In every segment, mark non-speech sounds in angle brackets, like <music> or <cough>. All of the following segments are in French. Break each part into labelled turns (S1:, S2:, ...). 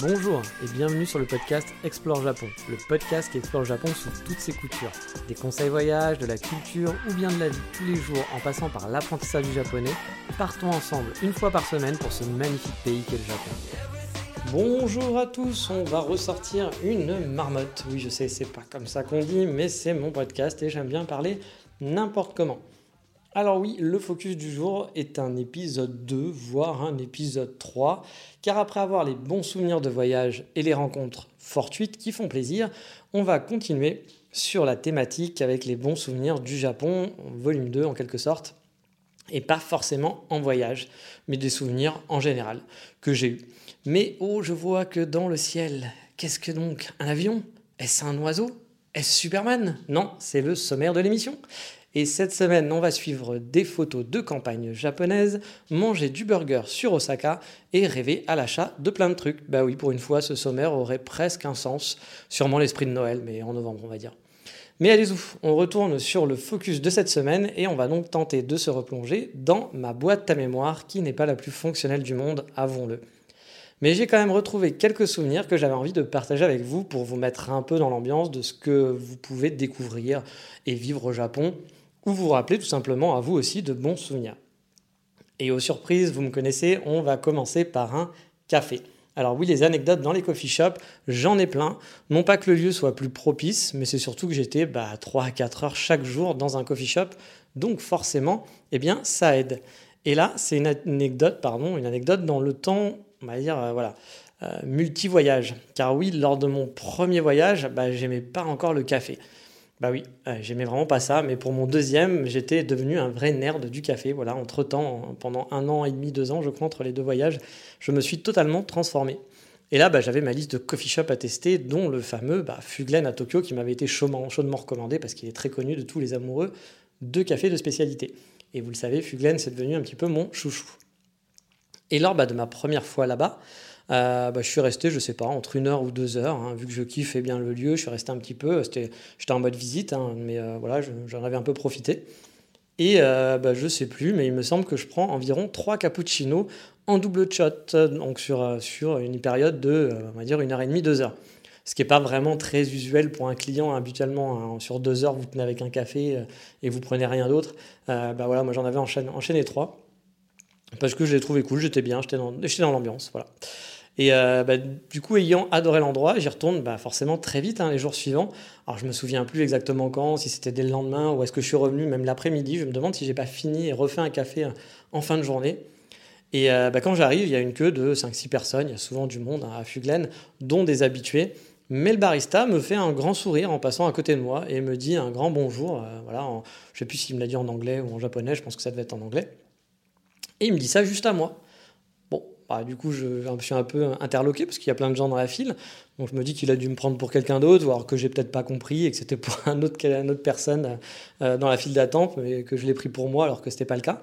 S1: Bonjour et bienvenue sur le podcast Explore Japon, le podcast qui explore Japon sous toutes ses coutures. Des conseils voyage, de la culture ou bien de la vie tous les jours en passant par l'apprentissage du japonais, partons ensemble une fois par semaine pour ce magnifique pays qu'est le Japon. Bonjour à tous, on va ressortir une marmotte. Oui, je sais, c'est pas comme ça qu'on dit, mais c'est mon podcast et j'aime bien parler n'importe comment. Alors oui, le focus du jour est un épisode 2, voire un épisode 3, car après avoir les bons souvenirs de voyage et les rencontres fortuites qui font plaisir, on va continuer sur la thématique avec les bons souvenirs du Japon, volume 2 en quelque sorte, et pas forcément en voyage, mais des souvenirs en général que j'ai eus. Mais oh, je vois que dans le ciel, qu'est-ce que donc Un avion? Est-ce un oiseau? Est-ce Superman? Non, c'est le sommaire de l'émission. Et cette semaine, on va suivre des photos de campagne japonaise, manger du burger sur Osaka et rêver à l'achat de plein de trucs. Bah oui, pour une fois, ce sommaire aurait presque un sens. Sûrement l'esprit de Noël, mais en novembre, on va dire. Mais allez-y, on retourne sur le focus de cette semaine et on va donc tenter de se replonger dans ma boîte à mémoire qui n'est pas la plus fonctionnelle du monde, avouons-le. Mais j'ai quand même retrouvé quelques souvenirs que j'avais envie de partager avec vous pour vous mettre un peu dans l'ambiance de ce que vous pouvez découvrir et vivre au Japon ou vous rappeler tout simplement à vous aussi de bons souvenirs. Et aux surprises, vous me connaissez, on va commencer par un café. Alors oui, les anecdotes dans les coffee shops, j'en ai plein. Non pas que le lieu soit plus propice, mais c'est surtout que j'étais bah, 3 à 4 heures chaque jour dans un coffee shop. Donc forcément, eh bien, ça aide. Et là, c'est une anecdote, pardon, une anecdote dans le temps, on va dire, euh, voilà, euh, multi-voyage. Car oui, lors de mon premier voyage, bah, j'aimais pas encore le café. Bah oui, j'aimais vraiment pas ça, mais pour mon deuxième, j'étais devenu un vrai nerd du café. Voilà, entre temps, pendant un an et demi, deux ans, je crois, entre les deux voyages, je me suis totalement transformé. Et là, bah, j'avais ma liste de coffee shop à tester, dont le fameux bah, Fuglen à Tokyo, qui m'avait été chaudement, chaudement recommandé parce qu'il est très connu de tous les amoureux de café de spécialité. Et vous le savez, Fuglen, c'est devenu un petit peu mon chouchou. Et lors bah, de ma première fois là-bas, euh, bah, je suis resté, je sais pas, entre une heure ou deux heures, hein, vu que je kiffe bien le lieu, je suis resté un petit peu. J'étais en mode visite, hein, mais euh, voilà, j'en avais un peu profité. Et euh, bah, je sais plus, mais il me semble que je prends environ trois cappuccinos en double shot, donc sur, sur une période de, on va dire, une heure et demie, deux heures. Ce qui n'est pas vraiment très usuel pour un client habituellement. Hein, sur deux heures, vous tenez avec un café et vous prenez rien d'autre. bah voilà, moi j'en avais enchaîné, trois parce que je l'ai trouvé cool, j'étais bien, j'étais dans, dans l'ambiance. Voilà. Et euh, bah, du coup, ayant adoré l'endroit, j'y retourne bah, forcément très vite hein, les jours suivants. Alors, je me souviens plus exactement quand, si c'était dès le lendemain ou est-ce que je suis revenu même l'après-midi. Je me demande si j'ai pas fini et refait un café euh, en fin de journée. Et euh, bah, quand j'arrive, il y a une queue de 5-6 personnes. Il y a souvent du monde hein, à Fuglen, dont des habitués. Mais le barista me fait un grand sourire en passant à côté de moi et me dit un grand bonjour. voilà, je sais plus s'il me l'a dit en anglais ou en japonais. Je pense que ça devait être en anglais. Et il me dit ça juste à moi. Bah, du coup, je, suis un peu interloqué parce qu'il y a plein de gens dans la file. Donc je me dis qu'il a dû me prendre pour quelqu'un d'autre, voire que j'ai peut-être pas compris et que c'était pour une autre personne euh, dans la file d'attente, mais que je l'ai pris pour moi alors que c'était pas le cas.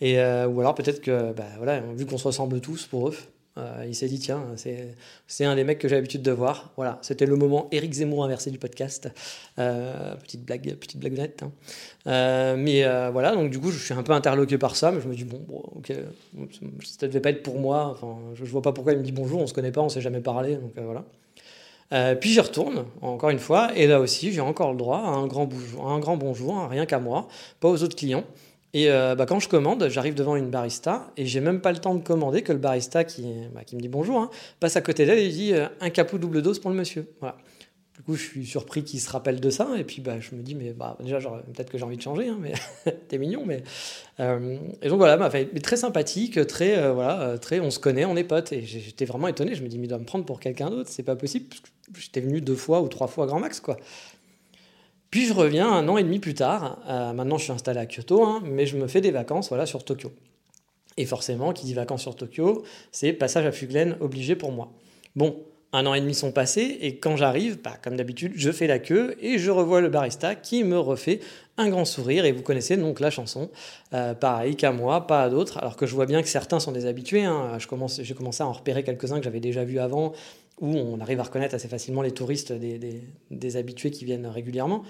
S1: Euh, ou alors peut-être que, bah, voilà, vu qu'on se ressemble tous pour eux, euh, il s'est dit, tiens, c'est un des mecs que j'ai l'habitude de voir. Voilà, c'était le moment Eric Zemmour inversé du podcast. Euh, petite blague, petite blaguette. Hein. Euh, mais voilà, donc du coup, je suis un peu interloqué par ça, mais je me dis, bon, ok, ça devait pas être pour moi. Enfin, je, vois pas pourquoi il me dit bonjour, on se connaît pas, on s'est jamais parlé, donc voilà. puis j'y retourne, encore une fois, et là aussi, j'ai encore le droit à un grand bonjour, un grand bonjour rien qu'à moi, pas aux autres clients. Et euh, bah, quand je commande, j'arrive devant une barista et j'ai même pas le temps de commander que le barista qui, bah, qui me dit bonjour hein, passe à côté d'elle et dit euh, un capou double dose pour le monsieur. Voilà. Du coup, je suis surpris qu'il se rappelle de ça et puis bah, je me dis mais bah, déjà peut-être que j'ai envie de changer, hein, mais <laughs> t'es mignon. Mais euh, et donc voilà, bah, très sympathique, très voilà, très on se connaît, on est potes et j'étais vraiment étonné. Je me dis mais il doit me prendre pour quelqu'un d'autre, c'est pas possible. J'étais venu deux fois ou trois fois grand max quoi. Puis je reviens un an et demi plus tard. Euh, maintenant, je suis installé à Kyoto, hein, mais je me fais des vacances voilà, sur Tokyo. Et forcément, qui dit vacances sur Tokyo, c'est passage à Fuglen obligé pour moi. Bon, un an et demi sont passés, et quand j'arrive, bah, comme d'habitude, je fais la queue et je revois le barista qui me refait un grand sourire. Et vous connaissez donc la chanson. Euh, pareil qu'à moi, pas à d'autres. Alors que je vois bien que certains sont des habitués. Hein. J'ai commencé à en repérer quelques-uns que j'avais déjà vus avant où on arrive à reconnaître assez facilement les touristes des, habitués qui viennent régulièrement.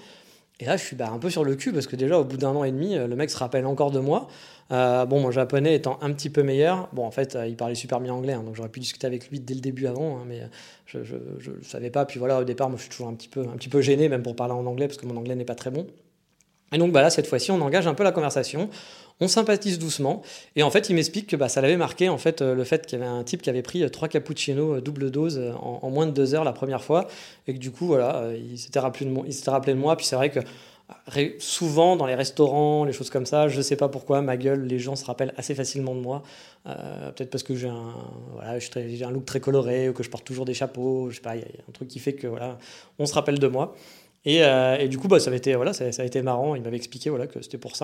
S1: Et là, je suis bah, un peu sur le cul parce que déjà, au bout d'un an et demi, le mec se rappelle encore de moi. Euh, bon, mon japonais étant un petit peu meilleur, bon, en fait, euh, il parlait super bien anglais, hein, donc j'aurais pu discuter avec lui dès le début avant, hein, mais je ne savais pas. Puis voilà, au départ, moi, je suis toujours un petit, peu, un petit peu gêné, même pour parler en anglais, parce que mon anglais n'est pas très bon. Et donc, bah, là, cette fois-ci, on engage un peu la conversation, on sympathise doucement, et en fait, il m'explique que bah, ça l'avait marqué, en fait, euh, le fait qu'il y avait un type qui avait pris trois cappuccinos double dose en, moins de deux heures la première fois, et que du coup, voilà, il s'était rappelé, de moi, puis c'est vrai que souvent dans les restaurants, les choses comme ça, je ne sais pas pourquoi, ma gueule, les gens se rappellent assez facilement de moi. Euh, peut-être parce que j'ai un, voilà, un look très coloré ou que je porte toujours des chapeaux. Je sais pas, il y, a un truc qui fait que voilà, on se rappelle de moi. Et, euh, du coup, bah, ça, a été, voilà, ça, ça a été marrant. Il m'avait expliqué voilà, que c'était pour ça.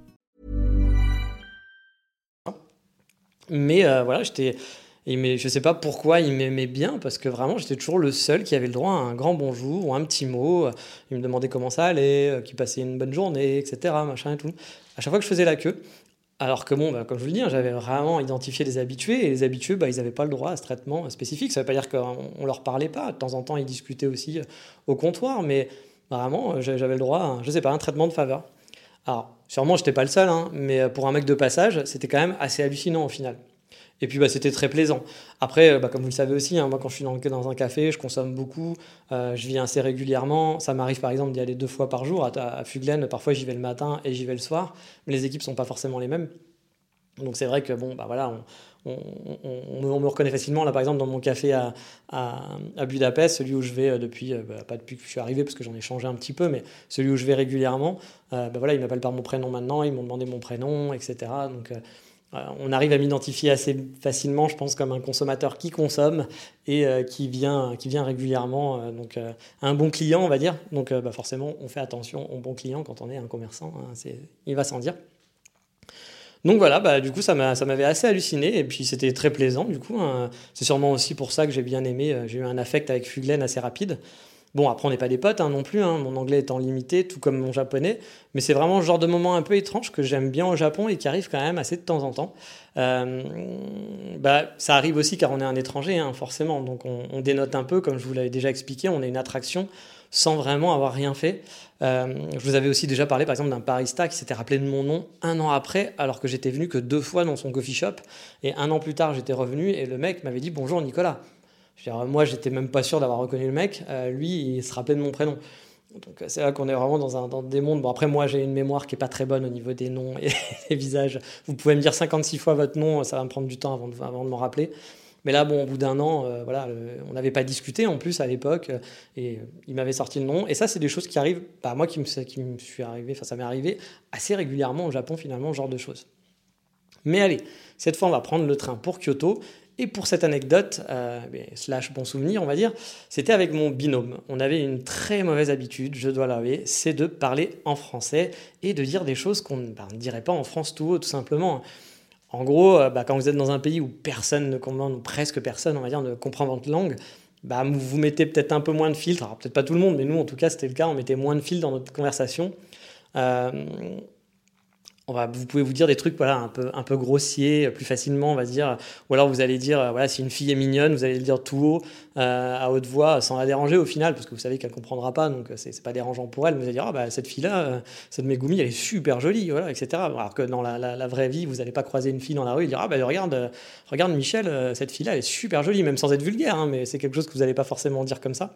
S1: Mais euh, voilà, j'étais. Je sais pas pourquoi il m'aimait bien, parce que vraiment, j'étais toujours le seul qui avait le droit à un grand bonjour ou un petit mot. Il me demandait comment ça allait, euh, qu'il passait une bonne journée, etc. Machin et tout. À chaque fois que je faisais la queue, alors que bon, bah, comme je vous le dis, hein, j'avais vraiment identifié les habitués, et les habitués, bah, ils n'avaient pas le droit à ce traitement spécifique. Ça ne veut pas dire qu'on ne leur parlait pas. De temps en temps, ils discutaient aussi euh, au comptoir, mais vraiment, j'avais le droit à, je sais pas, un traitement de faveur. Alors, sûrement, je n'étais pas le seul, hein, mais pour un mec de passage, c'était quand même assez hallucinant au final. Et puis, bah, c'était très plaisant. Après, bah, comme vous le savez aussi, hein, moi, quand je suis dans, un café, je consomme beaucoup, euh, je viens assez régulièrement. Ça m'arrive, par exemple, d'y aller deux fois par jour. À, Fuglen, parfois, j'y vais le matin et j'y vais le soir. Mais les équipes sont pas forcément les mêmes. Donc, c'est vrai que, bon, bah voilà, on, on, me reconnaît facilement. Là, par exemple, dans mon café à, Budapest, celui où je vais euh, depuis, euh, bah, pas depuis que je suis arrivé, parce que j'en ai changé un petit peu, mais celui où je vais régulièrement, bah, voilà, ils m'appellent par mon prénom maintenant, ils m'ont demandé mon prénom, etc. Donc, on arrive à m'identifier assez facilement, je pense, comme un consommateur qui consomme et euh, qui, vient, qui vient régulièrement. Euh, donc, euh, un bon client, on va dire. Donc, bah, forcément, on fait attention au bon client quand on est un commerçant. Hein, il va sans dire. Donc voilà, bah, du coup, ça m'avait assez halluciné et puis c'était très plaisant. Du coup, hein. c'est sûrement aussi pour ça que j'ai bien aimé. J'ai eu un affect avec Fuglen assez rapide. Bon, après, on n'est pas des potes hein, non plus, hein. mon anglais étant limité, tout comme mon japonais, mais c'est vraiment le genre de moment un peu étrange que j'aime bien au Japon et qui arrive quand même assez de temps en temps. Euh, bah, ça arrive aussi car on est un étranger, forcément, donc on, dénote un peu, comme je vous l'avais déjà expliqué, on est une attraction sans vraiment avoir rien fait. Euh, je vous avais aussi déjà parlé par exemple d'un barista qui s'était rappelé de mon nom un an après, alors que j'étais venu que deux fois dans son coffee shop, et un an plus tard j'étais revenu et le mec m'avait dit bonjour Nicolas. Moi, moi, j'étais même pas sûr d'avoir reconnu le mec. Euh, lui, il se rappelait de mon prénom. Donc c'est là qu'on est vraiment dans, un, dans des mondes. Bon, après, moi, j'ai une mémoire qui est pas très bonne au niveau des noms <laughs> et des visages. Vous pouvez me dire 56 fois votre nom, ça va me prendre du temps avant de, avant de m'en rappeler. Mais là, bon, au bout d'un an, euh, voilà, on n'avait pas discuté en plus à l'époque, et il m'avait sorti le nom. Et ça, c'est des choses qui arrivent, bah, moi qui me, suis arrivé, enfin, ça m'est arrivé assez régulièrement au Japon, finalement, ce genre de choses. Mais allez, cette fois, on va prendre le train pour Kyoto. Et pour cette anecdote, euh, slash bon souvenir, on va dire, c'était avec mon binôme. On avait une très mauvaise habitude, je dois l'avouer, c'est de parler en français et de dire des choses qu'on bah, ne dirait pas en France tout haut, tout simplement. En gros, euh, bah, quand vous êtes dans un pays où personne ne comprend, ou presque personne, on va dire, ne comprend votre langue, bah, vous mettez peut-être un peu moins de filtres. Alors peut-être pas tout le monde, mais nous, en tout cas, c'était le cas, on mettait moins de filtres dans notre conversation. Euh, vous pouvez vous dire des trucs voilà, un, peu, un peu grossiers, plus facilement, on va dire. Ou alors vous allez dire, euh, voilà, si une fille est mignonne, vous allez le dire tout haut, euh, à haute voix, sans la déranger au final, parce que vous savez qu'elle ne comprendra pas, donc euh, c'est, pas dérangeant pour elle. vous allez dire, ah, bah, cette fille-là, cette Megumi, elle est super jolie, voilà, etc. Alors que dans la, vraie vie, vous n'allez pas croiser une fille dans la rue et dire, ah, bah, regarde, regarde Michel, cette fille-là, elle est super jolie, même sans être vulgaire, hein, mais c'est quelque chose que vous n'allez pas forcément dire comme ça.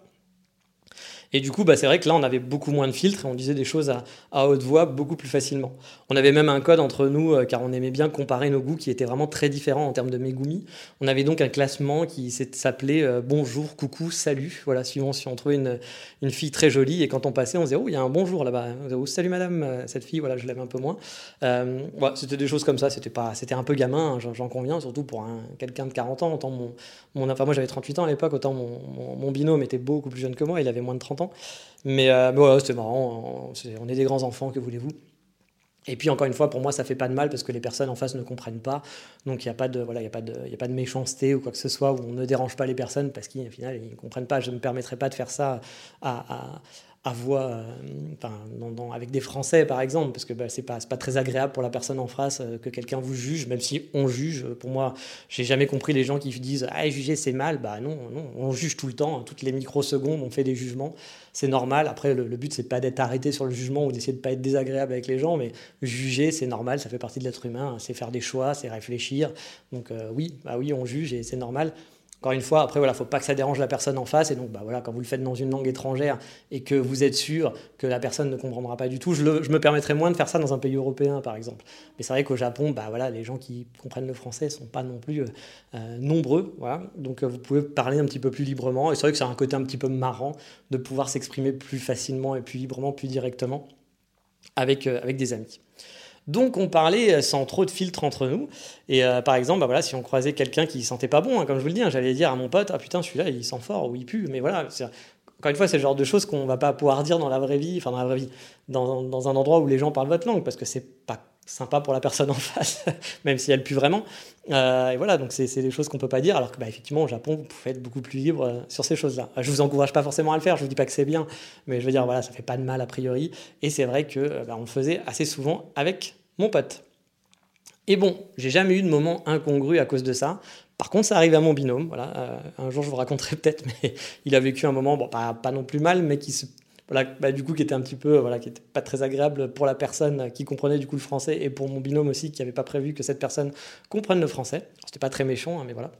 S1: Et du coup, bah, c'est vrai que là, on avait beaucoup moins de filtres et on disait des choses à, haute voix beaucoup plus facilement. On avait même un code entre nous, euh, car on aimait bien comparer nos goûts qui étaient vraiment très différents en termes de Megumi. On avait donc un classement qui s'appelait euh, bonjour, coucou, salut. Voilà, suivant si on trouvait une, fille très jolie et quand on passait, on disait, oh, il y a un bonjour là-bas. Oh, salut madame, euh, cette fille, voilà, je l'aime un peu moins. c'était des choses comme ça, c'était pas, c'était un peu gamin, hein, j'en conviens, surtout pour quelqu'un de 40 ans. Autant mon, moi j'avais 38 ans à l'époque, autant mon binôme était beaucoup plus jeune que moi, il avait moins de 30 ans. Mais, euh, voilà, c'était marrant. On est des grands enfants, que voulez-vous et puis encore une fois, pour moi, ça fait pas de mal parce que les personnes en face ne comprennent pas. Donc il n'y a pas de voilà, il a pas de, il a pas de méchanceté ou quoi que ce soit où on ne dérange pas les personnes parce qu'au final ils ne comprennent pas. Je ne me permettrai pas de faire ça à voix, euh, enfin, avec des Français par exemple, parce que bah, c'est pas, pas très agréable pour la personne en face euh, que quelqu'un vous juge, même si on juge. Pour moi, j'ai jamais compris les gens qui disent ah juger c'est mal. Bah non, non, on juge tout le temps, hein. toutes les microsecondes, on fait des jugements, c'est normal. Après, le, but c'est pas d'être arrêté sur le jugement ou d'essayer de pas être désagréable avec les gens, mais juger c'est normal, ça fait partie de l'être humain, c'est faire des choix, c'est réfléchir. Donc euh, oui, bah oui, on juge et c'est normal. Encore une fois, après, voilà, faut pas que ça dérange la personne en face. Et donc, bah, voilà, quand vous le faites dans une langue étrangère et que vous êtes sûr que la personne ne comprendra pas du tout, je, me permettrai moins de faire ça dans un pays européen, par exemple. Mais c'est vrai qu'au Japon, bah, voilà, les gens qui comprennent le français sont pas non plus euh, euh, nombreux. Voilà. Donc, euh, vous pouvez parler un petit peu plus librement. Et c'est vrai que c'est un côté un petit peu marrant de pouvoir s'exprimer plus facilement et plus librement, plus directement avec, avec des amis. Donc on parlait euh, sans trop de filtres entre nous. Et euh, par exemple, bah voilà, si on croisait quelqu'un qui sentait pas bon, hein, comme je vous le dis, hein, j'allais dire à mon pote, ah putain, celui-là, il sent fort ou il pue. Mais voilà, encore une fois, c'est le genre de choses qu'on va pas pouvoir dire dans la vraie vie, enfin dans la vraie vie, dans, dans un endroit où les gens parlent votre langue, parce que c'est pas sympa pour la personne en <laughs> face, même si elle pue vraiment. Euh, et voilà, donc c'est des choses qu'on peut pas dire, alors que bah, effectivement au Japon, vous pouvez être beaucoup plus libre euh, sur ces choses-là. Je vous encourage pas forcément à le faire, je vous dis pas que c'est bien, mais je veux dire voilà, ça fait pas de mal a priori. Et c'est vrai que euh, bah, on le faisait assez souvent avec mon pote. Et bon, j'ai jamais eu de moment incongru à cause de ça. Par contre, ça arrive à mon binôme. Voilà, un jour, je vous raconterai peut-être, <laughs> mais il a vécu un moment, bon, pas, pas non plus mal, mais qui se voilà, bah, du coup, qui était un petit peu, voilà, qui était pas très agréable pour la personne qui comprenait du coup le français et pour mon binôme aussi qui n'avait pas prévu que cette personne comprenne le français. C'était pas très méchant, hein, mais voilà.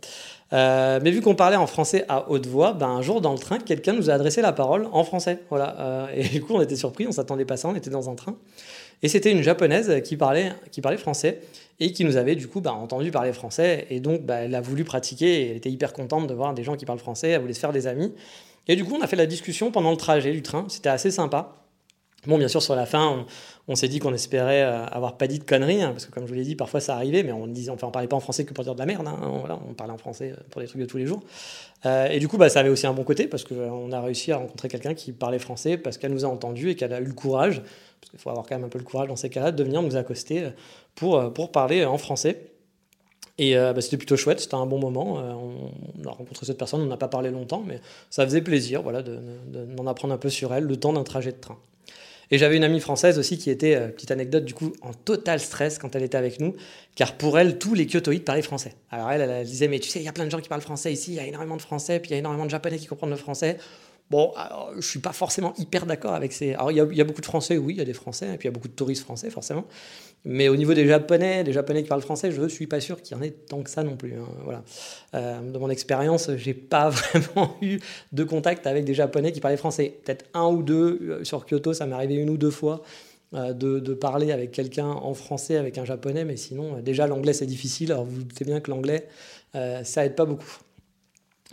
S1: Euh, mais vu qu'on parlait en français à haute voix, ben, un jour dans le train, quelqu'un nous a adressé la parole en français. Voilà. Euh, et du coup, on était surpris, on s'attendait pas à ça, on était dans un train. Et c'était une japonaise qui parlait, qui parlait français et qui nous avait du coup bah, entendu parler français. Et donc, bah, elle a voulu pratiquer et elle était hyper contente de voir des gens qui parlent français, elle voulait se faire des amis. Et du coup, on a fait la discussion pendant le trajet du train. C'était assez sympa. Bon, bien sûr, sur la fin, on, s'est dit qu'on espérait euh, avoir pas dit de conneries, hein, parce que comme je vous l'ai dit, parfois ça arrivait, mais on disait, enfin, on parlait pas en français que pour dire de la merde. Hein, on parlait en français euh, pour des trucs de tous les jours. Euh, et du coup, bah, ça avait aussi un bon côté, parce qu'on a réussi à rencontrer quelqu'un qui parlait français, parce qu'elle nous a entendus et qu'elle a eu le courage, parce qu'il faut avoir quand même un peu le courage dans ces cas-là, de venir nous accoster pour, pour parler en français. Et euh, bah, c'était plutôt chouette, c'était un bon moment. Euh, on, a rencontré cette personne, on n'a pas parlé longtemps, mais ça faisait plaisir voilà, d'en de, apprendre un peu sur elle le temps d'un trajet de train. Et j'avais une amie française aussi qui était, euh, petite anecdote, du coup, en total stress quand elle était avec nous, car pour elle, tous les kyotoïdes parlaient français. Alors elle, elle, disait, mais tu sais, il y a plein de gens qui parlent français ici, il y a énormément de français, puis il y a énormément de japonais qui comprennent le français. Bon, je suis pas forcément hyper d'accord avec ces. Alors, il y, a beaucoup de Français, oui, il y a des Français, et puis il y a beaucoup de touristes français, forcément. Mais au niveau des Japonais, des Japonais qui parlent français, je ne suis pas sûr qu'il y en ait tant que ça non plus. Hein, voilà. Euh, de mon expérience, j'ai pas <laughs> vraiment eu de contact avec des Japonais qui parlaient français. Peut-être un ou deux euh, sur Kyoto, ça m'est arrivé une ou deux fois euh, de, parler avec quelqu'un en français, avec un Japonais, mais sinon, déjà l'anglais c'est difficile. Alors vous, vous doutez bien que l'anglais, ça aide pas beaucoup.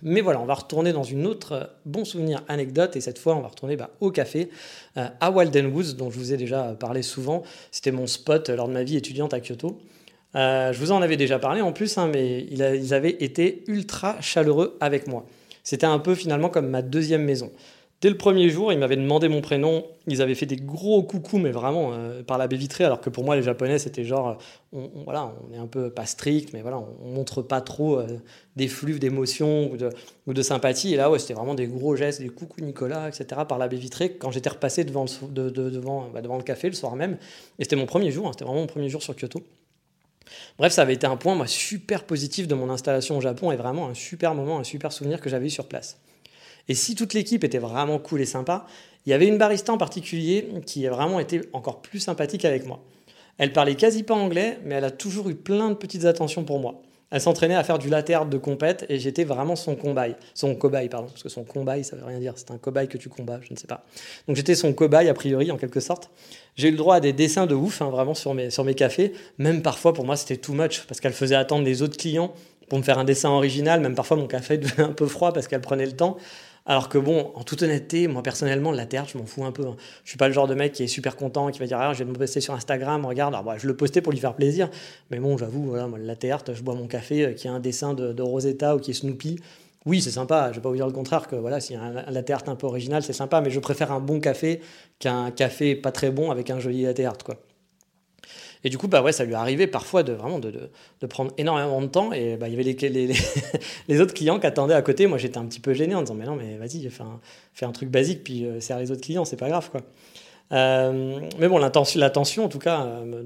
S1: Mais voilà, on va retourner dans une autre euh, bon souvenir anecdote, et cette fois, on va retourner bah, au café euh, à Walden Woods, dont je vous ai déjà parlé souvent. C'était mon spot lors de ma vie étudiante à Kyoto. Euh, je vous en avais déjà parlé en plus, hein, mais ils avaient été ultra chaleureux avec moi. C'était un peu finalement comme ma deuxième maison. Dès le premier jour, ils m'avaient demandé mon prénom. Ils avaient fait des gros coucous, mais vraiment euh, par la baie vitrée. Alors que pour moi, les Japonais, c'était genre, euh, on, voilà, on est un peu pas strict, mais voilà, on, montre pas trop euh, des flux d'émotions ou de, ou de, sympathie. Et là, ouais, c'était vraiment des gros gestes, des coucou Nicolas, etc. par la baie vitrée. Quand j'étais repassé devant le, devant, bah, devant le café le soir même, et c'était mon premier jour. Hein, c'était vraiment mon premier jour sur Kyoto. Bref, ça avait été un point moi, super positif de mon installation au Japon et vraiment un super moment, un super souvenir que j'avais eu sur place. Et si toute l'équipe était vraiment cool et sympa, il y avait une barista en particulier qui a vraiment été encore plus sympathique avec moi. Elle parlait quasi pas anglais, mais elle a toujours eu plein de petites attentions pour moi. Elle s'entraînait à faire du latte de compète et j'étais vraiment son cobaye. Son cobaye, pardon, parce que son cobaye, ça veut rien dire. C'est un cobaye que tu combats, je ne sais pas. Donc j'étais son cobaye, a priori, en quelque sorte. J'ai eu le droit à des dessins de ouf, hein, vraiment, sur mes, sur mes cafés. Même parfois, pour moi, c'était too much, parce qu'elle faisait attendre les autres clients pour me faire un dessin original. Même parfois, mon café <laughs> devenait un peu froid parce qu'elle prenait le temps. Alors que bon, en toute honnêteté, moi personnellement, la terre, je m'en fous un peu. Hein. Je suis pas le genre de mec qui est super content, qui va dire ah, je vais me poster sur Instagram, regarde, alors, bah, je le postais pour lui faire plaisir. Mais bon, j'avoue, voilà, la terre, je bois mon café euh, qui a un dessin de, Rosetta ou qui est Snoopy. Oui, c'est sympa, je vais pas vous dire le contraire que voilà, si un latte art un peu original, c'est sympa, mais je préfère un bon café qu'un café pas très bon avec un joli latte art, quoi. Et du coup, bah ouais, ça lui arrivait parfois de vraiment de, prendre énormément de temps. Et bah, il y avait <laughs> les, autres clients qui attendaient à côté. Moi, j'étais un petit peu gêné en disant, mais non, mais vas-y, fais un, un truc basique, puis euh, sers les autres clients, c'est pas grave, quoi. Euh, mais bon, l'attention, en tout cas, euh,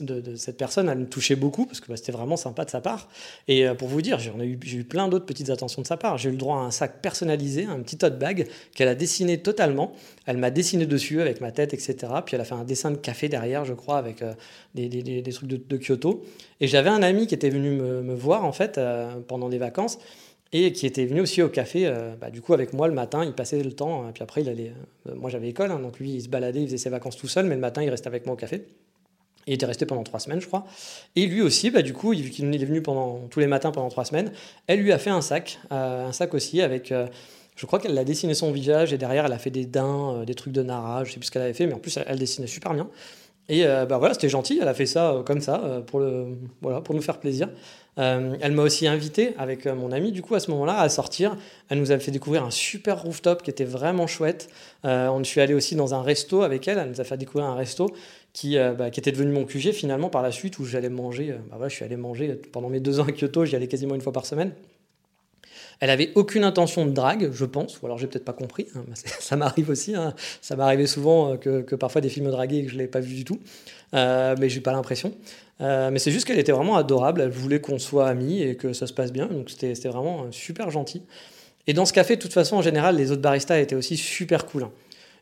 S1: de, cette personne, elle me touchait beaucoup parce que bah, c'était vraiment sympa de sa part. Et euh, pour vous dire, j'ai eu, eu, plein d'autres petites attentions de sa part. J'ai eu le droit à un sac personnalisé, un petit tote bag qu'elle a dessiné totalement. Elle m'a dessiné dessus avec ma tête, etc. Puis elle a fait un dessin de café derrière, je crois, avec des, trucs de, Kyoto. Et j'avais un ami qui était venu me, me voir, en fait, pendant des vacances et qui était venu aussi au café, euh, bah, du coup avec moi le matin, il passait le temps, hein, puis après il allait, euh, moi j'avais école, hein, donc lui il se baladait, il faisait ses vacances tout seul, mais le matin il restait avec moi au café. Il était resté pendant trois semaines, je crois. Et lui aussi, bah, du coup, vu qu'il est venu pendant, tous les matins pendant trois semaines, elle lui a fait un sac, euh, un sac aussi avec, je crois qu'elle a dessiné son visage et derrière elle a fait des dents, des trucs de Nara, je sais plus ce qu'elle avait fait, mais en plus elle, dessinait super bien. Et bah voilà, c'était gentil, elle a fait ça comme ça, pour, le, voilà, pour nous faire plaisir. Euh, elle m'a aussi invité avec euh, mon ami du coup à ce moment-là à sortir. Elle nous a fait découvrir un super rooftop qui était vraiment chouette. Euh, on suis allé aussi dans un resto avec elle. Elle nous a fait découvrir un resto qui, bah, qui était devenu mon QG finalement par la suite où j'allais manger. Bah, voilà, je suis allé manger pendant mes deux ans à Kyoto. J'y allais quasiment une fois par semaine. Elle avait aucune intention de drague, je pense, ou alors j'ai peut-être pas compris. Hein, <laughs> ça m'arrive aussi. Hein. Ça m'arrivait souvent que, que, parfois des films dragués que je l'ai pas vu du tout, euh, mais j'ai pas l'impression. Euh, mais c'est juste qu'elle était vraiment adorable, elle voulait qu'on soit amis et que ça se passe bien, donc c'était vraiment super gentil. Et dans ce café, de toute façon, en général, les autres baristas étaient aussi super cool. Hein.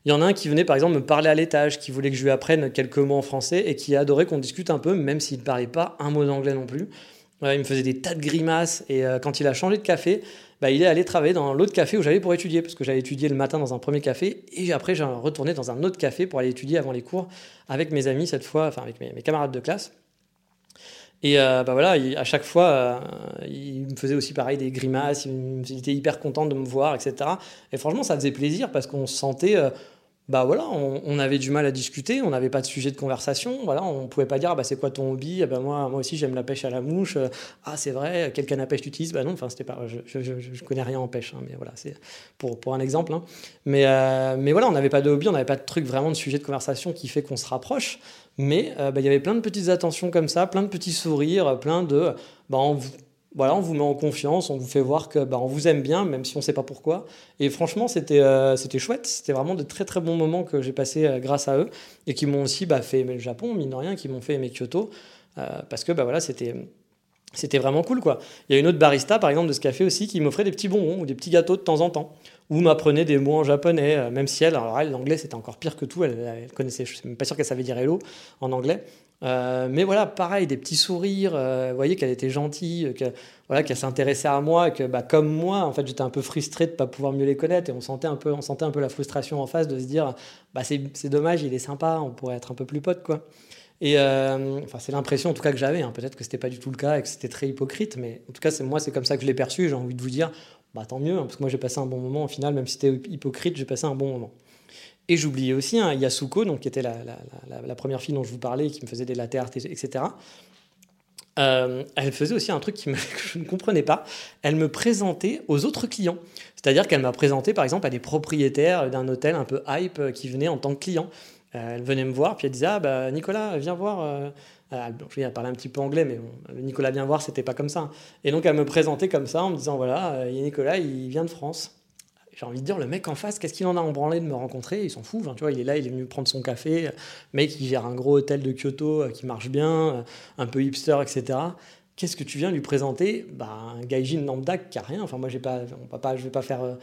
S1: Il y en a un qui venait par exemple me parler à l'étage, qui voulait que je lui apprenne quelques mots en français et qui adorait qu'on discute un peu, même s'il ne parlait pas un mot d'anglais non plus. Il me faisait des tas de grimaces et euh, quand il a changé de café, bah, il est allé travailler dans l'autre café où j'allais pour étudier, parce que j'avais étudié le matin dans un premier café, et après j'ai retourné dans un autre café pour aller étudier avant les cours avec mes amis cette fois, enfin avec mes camarades de classe. Et euh, bah voilà, à chaque fois, euh, il me faisait aussi pareil des grimaces, il, était hyper content de me voir, etc. Et franchement, ça faisait plaisir parce qu'on se sentait, bah voilà, on, avait du mal à discuter, on n'avais pas de sujet de conversation, voilà, on pouvait pas dire, bah c'est quoi ton hobby, ah bah moi, moi aussi j'aime la pêche à la mouche, ah c'est vrai, quelle canne à pêche tu utilises, bah non, enfin c'était pas, je, je, je, connais rien en pêche, hein, mais voilà, c'est pour, pour un exemple. Hein. Mais, mais voilà, on n'avait pas de hobby, on n'avait pas de truc vraiment de sujet de conversation qui fait qu'on se rapproche. Mais euh, bah, il y avait plein de petites attentions comme ça, plein de petits sourires, plein de. Bah, voilà, on vous met en confiance, on vous fait voir que bah, on vous aime bien, même si on ne sait pas pourquoi. Et franchement, c'était euh, c'était chouette. C'était vraiment de très très bons moments que j'ai passés euh, grâce à eux et qui m'ont aussi bah, fait aimer le Japon, mine de rien, qui m'ont fait aimer Kyoto. parce que bah, voilà, c'était c'était vraiment cool quoi. Il y a une autre barista par exemple de ce café aussi qui m'offrait des petits bonbons ou des petits gâteaux de temps en temps ou m'apprenait des mots en japonais, euh, même si elle, alors elle, l'anglais c'était encore pire que tout, elle, connaissait, je suis même pas sûr qu'elle savait dire hello en anglais. Euh, mais voilà, pareil, des petits sourires, euh, vous voyez qu'elle était gentille, voilà, qu'elle s'intéressait à moi, que bah, comme moi, en fait, j'étais un peu frustré de ne pas pouvoir mieux les connaître, et on sentait un peu, on sentait un peu la frustration en face de se dire, bah, c'est, dommage, il est sympa, on pourrait être un peu plus potes, quoi. Et enfin, c'est l'impression en tout cas que j'avais. Hein. Peut-être que c'était pas du tout le cas et que c'était très hypocrite, mais en tout cas, c'est moi, c'est comme ça que je l'ai perçu. J'ai envie de vous dire, bah tant mieux, hein, parce que moi j'ai passé un bon moment, au final, même si c'était hypocrite, j'ai passé un bon moment. Et j'oubliais aussi hein, Yasuko, donc, qui était la, première fille dont je vous parlais, qui me faisait des latte art, etc. Euh, elle faisait aussi un truc <laughs> que je ne comprenais pas. Elle me présentait aux autres clients. C'est-à-dire qu'elle m'a présenté, par exemple, à des propriétaires d'un hôtel un peu hype euh, qui venaient en tant que clients. Euh, elle venait me voir, puis elle disait Ah, bah, Nicolas, viens voir. Euh, je vais parler un petit peu anglais, mais Nicolas vient voir, c'était pas comme ça. Et donc, elle me présentait comme ça en me disant voilà, euh, Nicolas, il vient de France. J'ai envie de dire, le mec en face, qu'est-ce qu'il en a embranlé de me rencontrer? Il s'en fout. tu vois, il est là, il est venu prendre son café. Mec, il gère un gros hôtel de Kyoto euh, qui marche bien, un peu hipster, etc. Qu'est-ce que tu viens lui présenter? Bah, Un gaijin lambda qui a rien. Enfin, moi, j'ai pas, pas, je vais pas faire.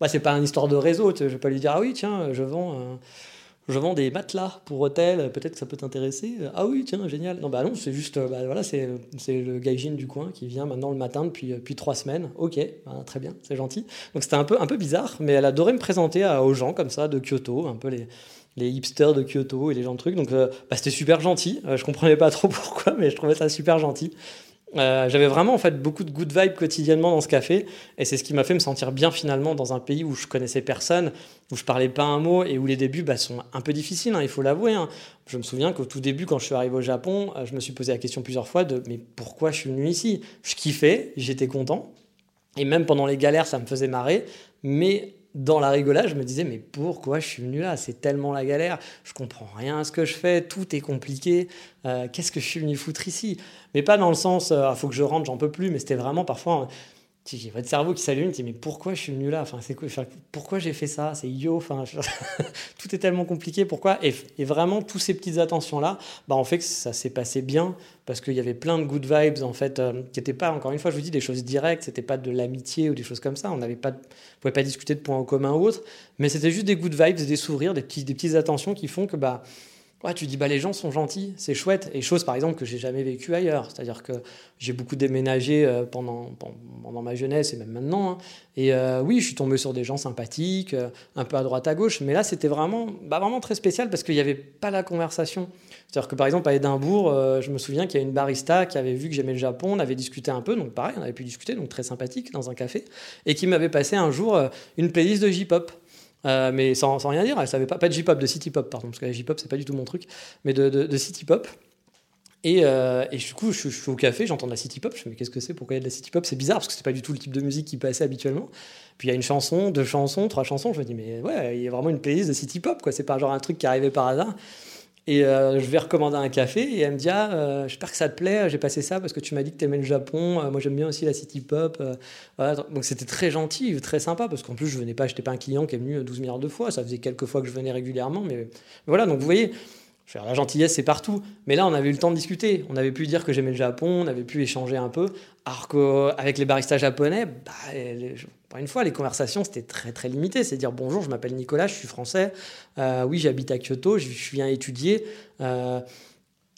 S1: Bah, c'est pas une histoire de réseau. Je vais pas lui dire, ah oui, tiens, je vends je vends des matelas pour hôtel, peut-être que ça peut t'intéresser. Ah oui, tiens, génial. Non, bah non, c'est juste, bah voilà, c'est, le gaijin du coin qui vient maintenant le matin depuis, depuis trois semaines. Ok, bah, très bien, c'est gentil. Donc c'était un peu, un peu bizarre, mais elle adorait me présenter aux gens comme ça de Kyoto, un peu les, les hipsters de Kyoto et les gens de trucs. Donc bah, c'était super gentil. je comprenais pas trop <laughs> pourquoi, mais je trouvais ça super gentil. Euh, j'avais vraiment en fait beaucoup de good vibes quotidiennement dans ce café et c'est ce qui m'a fait me sentir bien finalement dans un pays où je connaissais personne, où je parlais pas un mot et où les débuts bah, sont un peu difficiles, hein, il faut l'avouer. Hein. Je me souviens qu'au tout début, quand je suis arrivé au Japon, euh, je me suis posé la question plusieurs fois de mais pourquoi je suis venu ici? Je kiffais, j'étais content et même pendant les galères, ça me faisait marrer, mais dans la rigolade, je me disais, mais pourquoi je suis venu là? C'est tellement la galère, je comprends rien à ce que je fais, tout est compliqué, euh, qu'est-ce que je suis venu foutre ici? Mais pas dans le sens, il euh, faut que je rentre, j'en peux plus, mais c'était vraiment parfois j'ai votre cerveau qui s'allume, tu dis mais pourquoi je suis venu là? Enfin, c'est pourquoi j'ai fait ça? C'est yo. Enfin, <laughs> tout est tellement compliqué. Pourquoi? Et, vraiment tous ces petites attentions là, bah en fait ça s'est passé bien parce qu'il y avait plein de good vibes en fait euh, qui n'étaient pas encore une fois je vous dis des choses directes. C'était pas de l'amitié ou des choses comme ça. On n'avait pas, pouvait pas discuter de points en commun ou autre, mais c'était juste des good vibes, des sourires, des petits, des petites attentions qui font que bah Ouais, tu dis bah les gens sont gentils, c'est chouette. Et chose par exemple que j'ai jamais vécu ailleurs, c'est-à-dire que j'ai beaucoup déménagé euh, pendant, pendant ma jeunesse et même maintenant. Hein. Et euh, oui, je suis tombé sur des gens sympathiques, euh, un peu à droite à gauche, mais là c'était vraiment, bah, vraiment très spécial parce qu'il n'y avait pas la conversation. C'est-à-dire que par exemple à Édimbourg, je me souviens qu'il y a une barista qui avait vu que j'aimais le Japon, on avait discuté un peu, donc pareil, on avait pu discuter, donc très sympathique dans un café, et qui m'avait passé un jour une playlist de J-pop. Euh, mais sans, sans, rien dire, elle savait pas, pas de J-pop, de city pop, pardon, parce que la J-pop c'est pas du tout mon truc, mais de, de, city pop. Et, euh, et, du coup, je, suis au café, j'entends de la city pop, je me dis mais qu'est-ce que c'est, pourquoi il y a de la city pop? C'est bizarre parce que c'est pas du tout le type de musique qui passait habituellement. Puis il y a une chanson, deux chansons, trois chansons, je me dis mais ouais, il y a vraiment une playlist de city pop, quoi, c'est pas genre un truc qui arrivait par hasard. Et euh, je vais recommander un café et elle me dit ah, euh, j'espère que ça te plaît, j'ai passé ça parce que tu m'as dit que tu aimais le Japon, euh, moi j'aime bien aussi la city pop. Donc c'était très gentil, très sympa parce qu'en plus je venais pas, j'étais pas un client qui est venu 12 milliards de fois, ça faisait quelques fois que je venais régulièrement, mais, mais voilà, donc vous voyez, la gentillesse, c'est partout. Mais là, on avait eu le temps de discuter. On avait pu dire que j'aimais le Japon, on avait pu échanger un peu. Alors qu'avec les baristas japonais, bah, une fois, les conversations, c'était très, très limité. C'est dire bonjour, je m'appelle Nicolas, je suis français. Euh, oui, j'habite à Kyoto, je, viens étudier. Euh,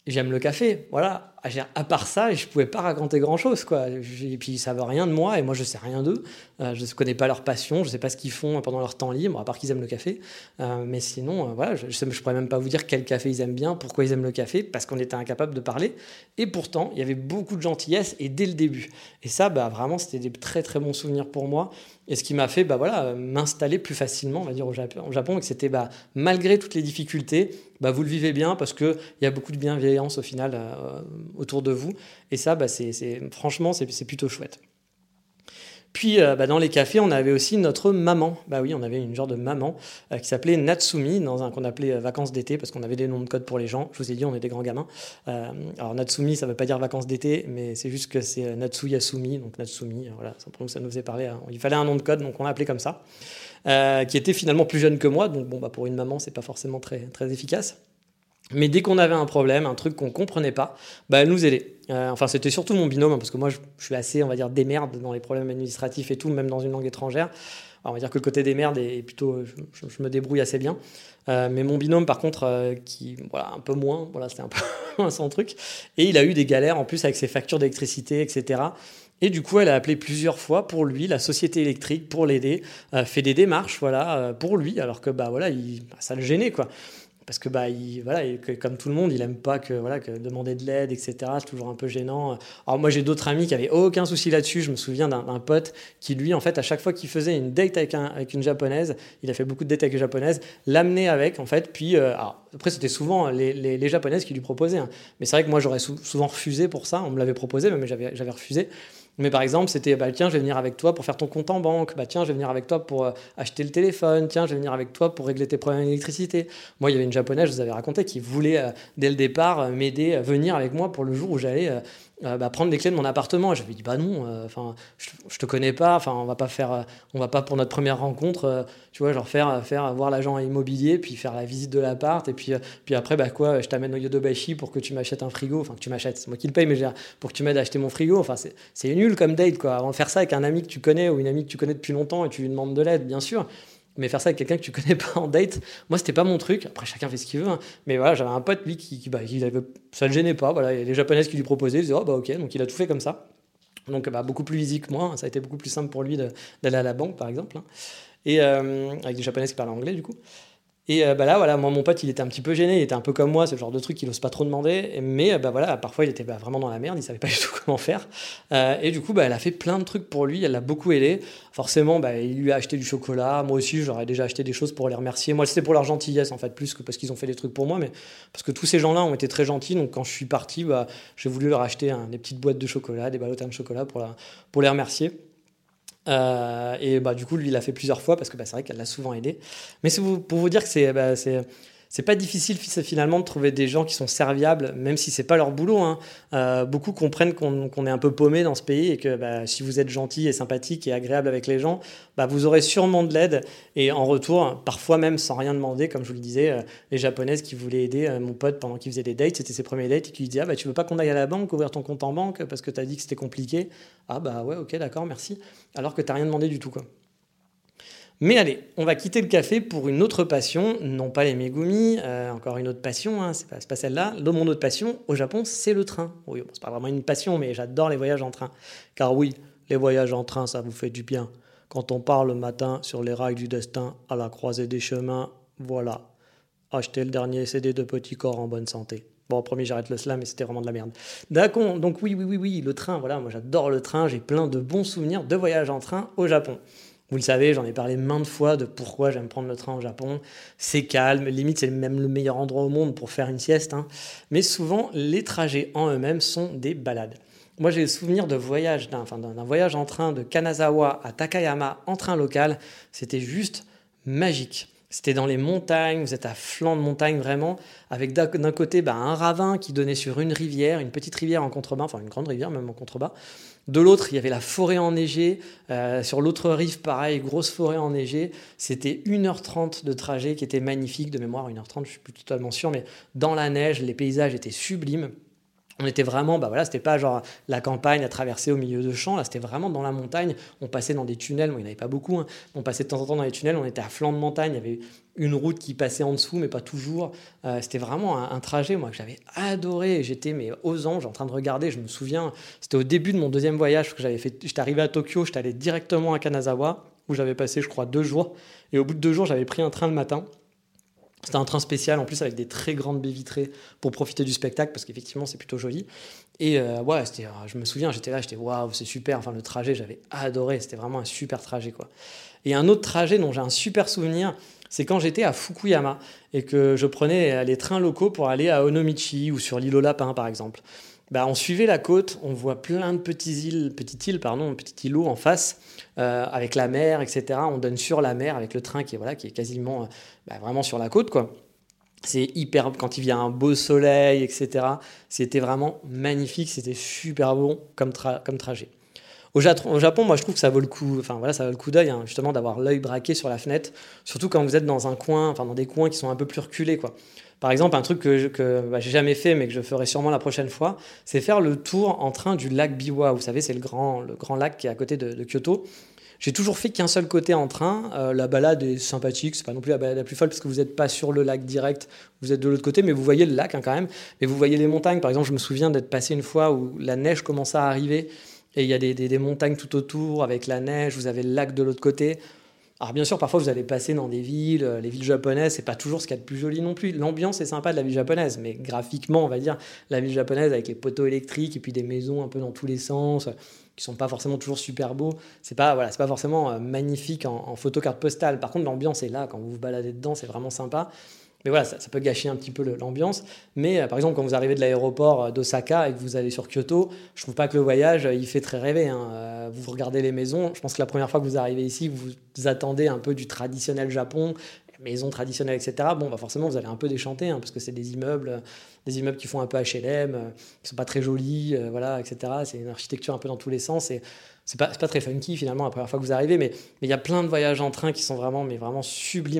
S1: j'aime le café. Voilà. À part ça, je pouvais pas raconter grand chose, quoi. Et puis, ça veut rien de moi, et moi, je sais rien d'eux. Euh, je ne connais pas leur passion, je sais pas ce qu'ils font pendant leur temps libre, à part qu'ils aiment le café. Euh, mais sinon, euh, voilà, je, ne pourrais même pas vous dire quel café ils aiment bien, pourquoi ils aiment le café, parce qu'on était incapable de parler. Et pourtant, il y avait beaucoup de gentillesse, et dès le début. Et ça, bah, vraiment, c'était des très, très bons souvenirs pour moi. Et ce qui m'a fait bah, voilà, m'installer plus facilement, on va dire, au Japon, et que c'était bah, malgré toutes les difficultés, bah, vous le vivez bien parce qu'il y a beaucoup de bienveillance au final autour de vous. Et ça, bah, c'est, franchement, c'est plutôt chouette. Puis euh, bah, dans les cafés, on avait aussi notre maman. Bah oui, on avait une genre de maman euh, qui s'appelait Natsumi, dans un qu'on appelait euh, vacances d'été, parce qu'on avait des noms de code pour les gens. Je vous ai dit, on est des grands gamins. alors Natsumi, ça ne veut pas dire vacances d'été, mais c'est juste que c'est Natsu Yasumi, donc Natsumi. Voilà, ça nous faisait parler. Hein. Il fallait un nom de code, donc on l'a appelé comme ça. qui était finalement plus jeune que moi, donc bon, bah, pour une maman, c'est pas forcément très, très efficace. Mais dès qu'on avait un problème, un truc qu'on comprenait pas, bah, elle nous aidait. Euh, enfin, c'était surtout mon binôme, hein, parce que moi, je, suis assez, on va dire, démerde dans les problèmes administratifs et tout, même dans une langue étrangère. on va dire que le côté des merdes est plutôt, je, me débrouille assez bien. Euh, mais mon binôme, par contre, euh, qui, voilà, un peu moins, voilà, c'était un peu <laughs> son truc. Et il a eu des galères en plus avec ses factures d'électricité, etc. Et du coup, elle a appelé plusieurs fois pour lui la société électrique pour l'aider, fait des démarches, voilà, pour lui, alors que bah voilà, il, bah, ça le gênait quoi parce que bah il, voilà comme tout le monde il aime pas que voilà que demander de l'aide etc c'est toujours un peu gênant. Alors moi j'ai d'autres amis qui avaient aucun souci là-dessus. Je me souviens d'un pote qui lui en fait à chaque fois qu'il faisait une date avec, un, avec une japonaise il a fait beaucoup de dates avec les japonaises l'amener avec en fait puis euh, après c'était souvent les, les, japonaises qui lui proposaient hein. mais c'est vrai que moi j'aurais souvent refusé pour ça. On me l'avait proposé mais j'avais refusé mais par exemple, c'était bah, tiens, je vais venir avec toi pour faire ton compte en banque. Bah, tiens, je vais venir avec toi pour euh, acheter le téléphone. Tiens, je vais venir avec toi pour régler tes problèmes d'électricité. Moi, il y avait une japonaise, je vous avais raconté, qui voulait euh, dès le départ euh, m'aider à venir avec moi pour le jour où j'allais euh, bah, prendre les clés de mon appartement. Je lui dit bah non, euh, enfin je, je, te connais pas, enfin on va pas faire, euh, on va pas pour notre première rencontre, tu vois, genre faire faire voir l'agent immobilier, puis faire la visite de l'appart, et puis puis après bah quoi, je t'amène au Yodobashi pour que tu m'achètes un frigo, enfin que tu m'achètes, c'est moi qui le paye, mais pour que tu m'aides à acheter mon frigo, enfin c'est nul comme date quoi. Faire ça avec un ami que tu connais ou une amie que tu connais depuis longtemps et tu lui demandes de l'aide, bien sûr. Mais faire ça avec quelqu'un que tu connais pas en date, moi c'était pas mon truc. Après chacun fait ce qu'il veut, hein. mais voilà, j'avais un pote lui qui, bah, avait, ça le gênait pas. Voilà, il y a des japonaises qui lui proposaient, il disait oh bah ok, donc il a tout fait comme ça. Donc bah, beaucoup plus easy que moi, ça a été beaucoup plus simple pour lui d'aller à la banque par exemple, hein. et euh, avec des japonaises qui parlaient anglais du coup. Et euh, bah là, voilà, moi, mon pote, il était un petit peu gêné, il était un peu comme moi, ce genre de truc qu'il n'ose pas trop demander. Mais euh, bah voilà, parfois, il était bah, vraiment dans la merde, il savait pas <laughs> du tout comment faire. Euh, et du coup, bah, elle a fait plein de trucs pour lui, elle l'a beaucoup aidé. Forcément, bah, il lui a acheté du chocolat. Moi aussi, j'aurais déjà acheté des choses pour les remercier. Moi, c'était pour leur gentillesse, en fait, plus que parce qu'ils ont fait des trucs pour moi, mais parce que tous ces gens-là ont été très gentils. Donc, quand je suis parti, bah, j'ai voulu leur acheter des petites boîtes de chocolat, des ballotins de chocolat pour les remercier. Euh, et bah, du coup, lui, il l'a fait plusieurs fois parce que bah, c'est vrai qu'elle l'a souvent aidé. Mais c'est pour vous dire que c'est bah, c'est pas difficile finalement de trouver des gens qui sont serviables, même si c'est pas leur boulot. Hein. Euh, beaucoup comprennent qu'on est un peu paumé dans ce pays et que bah, si vous êtes gentil et sympathique et agréable avec les gens, bah, vous aurez sûrement de l'aide. Et en retour, parfois même sans rien demander, comme je vous le disais, euh, les japonaises qui voulaient aider euh, mon pote pendant qu'il faisait des dates, c'était ses premiers dates, et qui lui disaient ah, bah, Tu veux pas qu'on aille à la banque ouvrir ton compte en banque parce que tu as dit que c'était compliqué Ah, bah ouais, ok, d'accord, merci. Alors que tu rien demandé du tout. quoi. Mais allez, on va quitter le café pour une autre passion, non pas les Megumi, euh, encore une autre passion, hein, c'est pas, celle-là. Mon autre passion au Japon, c'est le train. Oui, c'est pas vraiment une passion, mais j'adore les voyages en train. Car oui, les voyages en train, ça vous fait du bien. Quand on part le matin sur les rails du destin, à la croisée des chemins, voilà. Acheter le dernier CD de Petit Corps en bonne santé. Bon, premier, j'arrête le slam, mais c'était vraiment de la merde. D'accord, donc oui, oui, oui, oui, le train, voilà, moi j'adore le train, j'ai plein de bons souvenirs de voyages en train au Japon. Vous le savez, j'en ai parlé maintes fois de pourquoi j'aime prendre le train au Japon. C'est calme, limite c'est même le meilleur endroit au monde pour faire une sieste. Hein. Mais souvent, les trajets en eux-mêmes sont des balades. Moi, j'ai le souvenir de voyage, d'un, voyage en train de Kanazawa à Takayama en train local. C'était juste magique. C'était dans les montagnes, vous êtes à flanc de montagne vraiment, avec d'un côté bah, un ravin qui donnait sur une rivière, une petite rivière en contrebas, enfin une grande rivière même en contrebas, de l'autre, il y avait la forêt enneigée. Euh, sur l'autre rive, pareil, grosse forêt enneigée. C'était 1h30 de trajet qui était magnifique, de mémoire 1h30, je ne suis plus totalement sûr, mais dans la neige, les paysages étaient sublimes. On était vraiment, bah voilà, c'était pas genre la campagne à traverser au milieu de champs, là c'était vraiment dans la montagne. On passait dans des tunnels, il n'y en avait pas beaucoup, hein. on passait de temps en temps dans les tunnels, on était à flanc de montagne, il y avait une route qui passait en dessous, mais pas toujours. Euh, c'était vraiment un, trajet, moi, que j'avais adoré. J'étais mais aux anges en train de regarder. Je me souviens, c'était au début de mon deuxième voyage que j'avais fait. J'étais arrivé à Tokyo, j'étais allé directement à Kanazawa, où j'avais passé, je crois, deux jours. Et au bout de deux jours, j'avais pris un train le matin. C'était un train spécial en plus avec des très grandes baies vitrées pour profiter du spectacle parce qu'effectivement c'est plutôt joli. Et euh, ouais, euh, je me souviens, j'étais là, j'étais waouh, c'est super. Enfin, le trajet, j'avais adoré. C'était vraiment un super trajet quoi. Et un autre trajet dont j'ai un super souvenir, c'est quand j'étais à Fukuyama et que je prenais les trains locaux pour aller à Onomichi ou sur l'île aux lapins par exemple. Bah, on suivait la côte, on voit plein de petites îles, petites îles pardon, petits îlots en face, euh, avec la mer, etc. On donne sur la mer avec le train qui est voilà, qui est quasiment, euh, bah, vraiment sur la côte, quoi. C'est hyper quand il vient un beau soleil, etc. C'était vraiment magnifique, c'était super bon comme, comme trajet. Au, Japon, moi, je trouve que ça vaut le coup. Enfin, voilà, ça vaut le coup d'œil, hein, justement, d'avoir l'œil braqué sur la fenêtre, surtout quand vous êtes dans un coin, enfin, dans des coins qui sont un peu plus reculés, quoi. Par exemple, un truc que, que bah, j'ai jamais fait, mais que je ferai sûrement la prochaine fois, c'est faire le tour en train du lac Biwa. Vous savez, c'est le grand, le grand lac qui est à côté de, Kyoto. J'ai toujours fait qu'un seul côté en train. Euh, la balade est sympathique, c'est pas non plus la balade la plus folle parce que vous n'êtes pas sur le lac direct, vous êtes de l'autre côté, mais vous voyez le lac hein, quand même. Mais vous voyez les montagnes. Par exemple, je me souviens d'être passé une fois où la neige commençait à arriver et il y a des, montagnes tout autour avec la neige, vous avez le lac de l'autre côté. Alors bien sûr, parfois vous allez passer dans des villes, euh, les villes japonaises, c'est pas toujours ce qu'il y a de plus joli non plus. L'ambiance est sympa de la ville japonaise, mais graphiquement, on va dire, la ville japonaise avec les poteaux électriques et puis des maisons un peu dans tous les sens, qui sont pas forcément toujours super beaux, c'est pas voilà, pas forcément euh, magnifique en, en photo carte postale. Par contre, l'ambiance est là quand vous vous baladez dedans, c'est vraiment sympa. Mais voilà, ça, peut gâcher un petit peu l'ambiance. Mais euh, par exemple, quand vous arrivez de l'aéroport euh, d'Osaka et que vous allez sur Kyoto, je trouve pas que le voyage, euh, il fait très rêver. Hein. vous regardez les maisons. Je pense que la première fois que vous arrivez ici, vous attendez un peu du traditionnel Japon, maisons traditionnelles, etc. Bon, bah forcément, vous allez un peu déchanter, hein, parce que c'est des immeubles, des immeubles qui font un peu HLM, qui sont pas très jolis, voilà, etc. C'est une architecture un peu dans tous les sens. Et c'est pas, pas très funky finalement la première fois que vous arrivez, mais il y a plein de voyages en train qui sont vraiment, mais vraiment sublimes.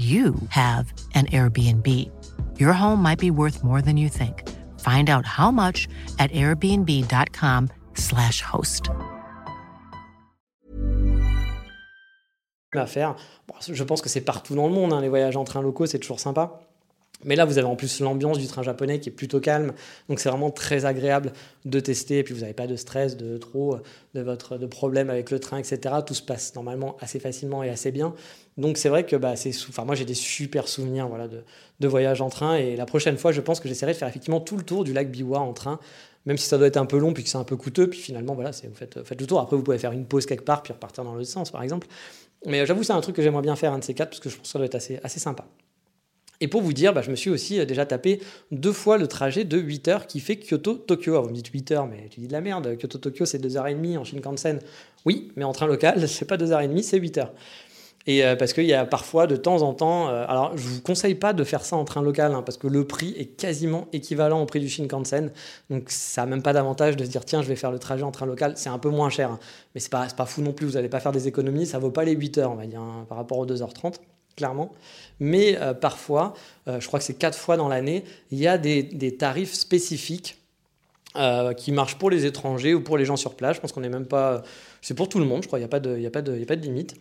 S2: you have an Airbnb. Your home might be worth more than you think. Find out how much at airbnb.com/slash host.
S1: je pense que c'est partout dans le monde, hein, les voyages en train locaux, c'est toujours sympa. Mais là, vous avez en plus l'ambiance du train japonais qui est plutôt calme, donc c'est vraiment très agréable de tester. Et puis vous n'avez pas de stress, de trop, de votre, de problèmes avec le train, etc. Tout se passe normalement assez facilement et assez bien. Donc c'est vrai que bah, c'est, enfin moi j'ai des super souvenirs voilà de, de voyages en train. Et la prochaine fois, je pense que j'essaierai de faire effectivement tout le tour du lac Biwa en train, même si ça doit être un peu long puis que c'est un peu coûteux. Puis finalement voilà, vous faites, le tour. Après vous pouvez faire une pause quelque part puis repartir dans l'autre sens par exemple. Mais j'avoue c'est un truc que j'aimerais bien faire un de ces quatre parce que je pense que ça doit être assez, assez sympa. Et pour vous dire, bah, je me suis aussi euh, déjà tapé deux fois le trajet de 8 heures qui fait Kyoto-Tokyo. Vous me dites 8 heures, mais tu dis de la merde. Kyoto-Tokyo, c'est 2h30 en Shinkansen. Oui, mais en train local, <laughs> c'est pas 2h30, c'est 8 heures. Et euh, parce qu'il y a parfois de temps en temps. Euh, alors, je vous conseille pas de faire ça en train local, hein, parce que le prix est quasiment équivalent au prix du Shinkansen. Donc, ça n'a même pas d'avantage de se dire tiens, je vais faire le trajet en train local. C'est un peu moins cher, hein. mais c'est pas, pas fou non plus. Vous n'allez pas faire des économies. Ça vaut pas les 8 heures, hein, par rapport aux 2h30 Mais euh, parfois, euh, je crois que c'est quatre fois dans l'année, il y a des tarifs spécifiques euh, qui marchent pour les étrangers ou pour les gens sur place. Je pense qu'on n'est même pas. C'est pour tout le monde, je crois, il n'y a, pas de, a, a pas de limite.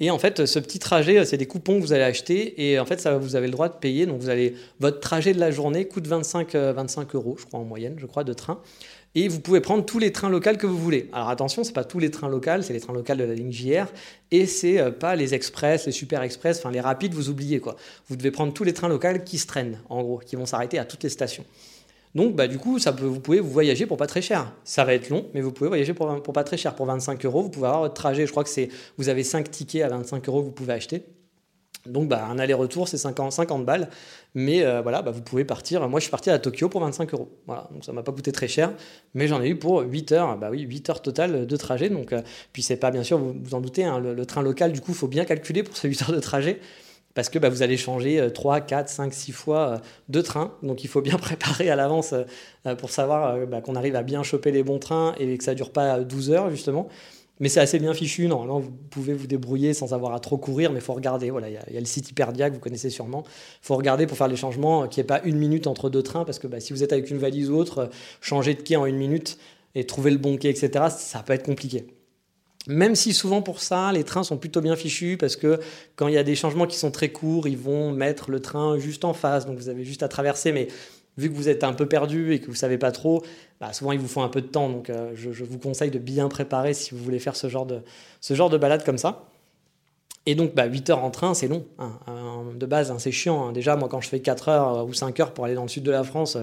S1: Et en fait, ce petit trajet, c'est des coupons que vous allez acheter et en fait, vous avez le droit de payer. Donc, vous allez, votre trajet de la journée coûte 25, 25 euros, je crois, en moyenne, je crois, de train. Et vous pouvez prendre tous les trains locaux que vous voulez. Alors attention, c'est pas tous les trains locaux, c'est les trains locaux de la ligne JR. Et c'est euh, pas les express, les super express, enfin les rapides, vous oubliez quoi. Vous devez prendre tous les trains locaux qui se traînent, en gros, qui vont s'arrêter à toutes les stations. Donc, bah, du coup, ça vous pouvez vous voyager pour pas très cher. Ça va être long, mais vous pouvez voyager pour, pas très cher. Pour 25 euros, vous pouvez avoir votre trajet. Je crois que c'est, vous avez 5 tickets à 25 euros que vous pouvez acheter. Donc bah, un aller-retour, c'est 50, 50 balles. Mais euh, voilà, bah, vous pouvez partir. Moi, je suis parti à Tokyo pour 25 euros. Donc ça m'a pas coûté très cher. Mais j'en ai eu pour 8 heures. Bah oui, 8 heures total de trajet. Donc, euh, puis c'est pas, bien sûr, vous vous en doutez, hein, le, le, train local, du coup, faut bien calculer pour ces 8 heures de trajet. Parce que bah, vous allez changer 3, 4, 5, 6 fois euh, de train. Donc il faut bien <laughs> préparer à l'avance euh, pour savoir euh, bah, qu'on arrive à bien choper les bons trains et que ça dure pas 12 heures, justement. Mais c'est assez bien fichu. Normalement, vous pouvez vous débrouiller sans avoir à trop courir, mais il faut regarder. Voilà, il y, y, a le site Hyperdia que vous connaissez sûrement. Il faut regarder pour faire les changements, qu'il n'y ait pas une minute entre deux trains, parce que bah, si vous êtes avec une valise ou autre, changer de quai en une minute et trouver le bon quai, etc., ça peut être compliqué. Même si souvent pour ça, les trains sont plutôt bien fichus parce que quand il y a des changements qui sont très courts, ils vont mettre le train juste en face, donc vous avez juste à traverser. Mais vu que vous êtes un peu perdu et que vous savez pas trop, bah souvent ils vous font un peu de temps. Donc euh, je, vous conseille de bien préparer si vous voulez faire ce genre de, ce genre de balade comme ça. Et donc, bah, 8 heures en train, c'est long. Hein. De base, hein, c'est chiant. Hein. Déjà, moi, quand je fais 4 heures ou 5 heures pour aller dans le sud de la France,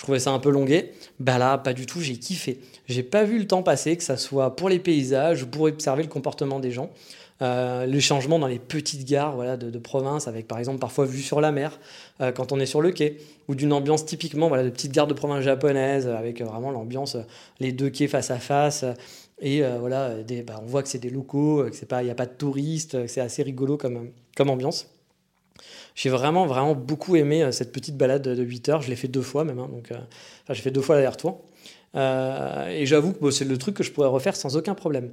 S1: je trouvais ça un peu longué. Bah là, pas du tout, j'ai kiffé. J'ai pas vu le temps passer, que ça soit pour les paysages ou pour observer le comportement des gens. Euh, les changements dans les petites gares voilà, de, province, avec par exemple parfois vue sur la mer, euh, quand on est sur le quai, ou d'une ambiance typiquement voilà, de petites gares de province japonaises, avec euh, vraiment l'ambiance, les deux quais face à face. Et voilà, bah, on voit que c'est des locaux, qu'il n'y a pas de touristes, que c'est assez rigolo comme, comme ambiance. J'ai vraiment, vraiment beaucoup aimé euh, cette petite balade de 8 heures. Je l'ai fait deux fois même. Hein, euh, j'ai fait deux fois l'aller-retour. Euh, et j'avoue que c'est le truc que je pourrais refaire sans aucun problème.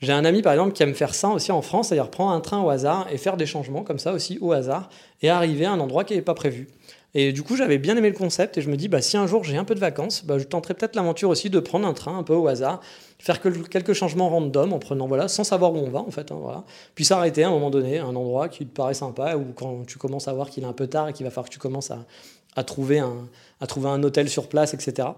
S1: J'ai un ami par exemple qui aime faire ça aussi en France, c'est-à-dire prendre un train au hasard et faire des changements comme ça aussi au hasard et arriver à un endroit qui n'est pas prévu. Et du coup, j'avais bien aimé le concept et je me dis, bah, si un jour j'ai un peu de vacances, bah, je tenterai peut-être l'aventure aussi de prendre un train un peu au hasard, faire quelques changements random en prenant, voilà, sans savoir où on va en fait, hein, voilà. Puis s'arrêter à un moment donné, à un endroit qui te paraît sympa ou quand tu commences à voir qu'il est un peu tard et qu'il va falloir que tu commences à, trouver un hôtel sur place, etc.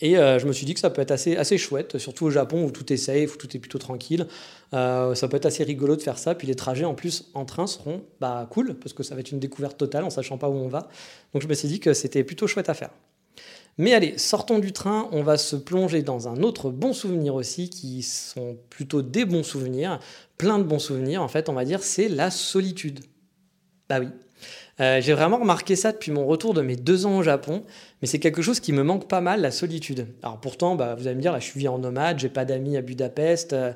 S1: Et euh, je me suis dit que ça peut être assez, assez chouette, surtout au Japon où tout est safe, où tout est plutôt tranquille. Euh, ça peut être assez rigolo de faire ça. Puis les trajets en plus en train seront bah, cool, parce que ça va être une découverte totale en sachant pas où on va. Donc je me suis dit que c'était plutôt chouette à faire. Mais allez, sortons du train, on va se plonger dans un autre bon souvenir aussi, qui sont plutôt des bons souvenirs, plein de bons souvenirs en fait, on va dire, c'est la solitude. Bah oui. Euh, j'ai vraiment remarqué ça depuis mon retour de mes deux ans au Japon, mais c'est quelque chose qui me manque pas mal, la solitude. Alors pourtant, bah, vous allez me dire, je suis en nomade, j'ai pas d'amis à Budapest, euh,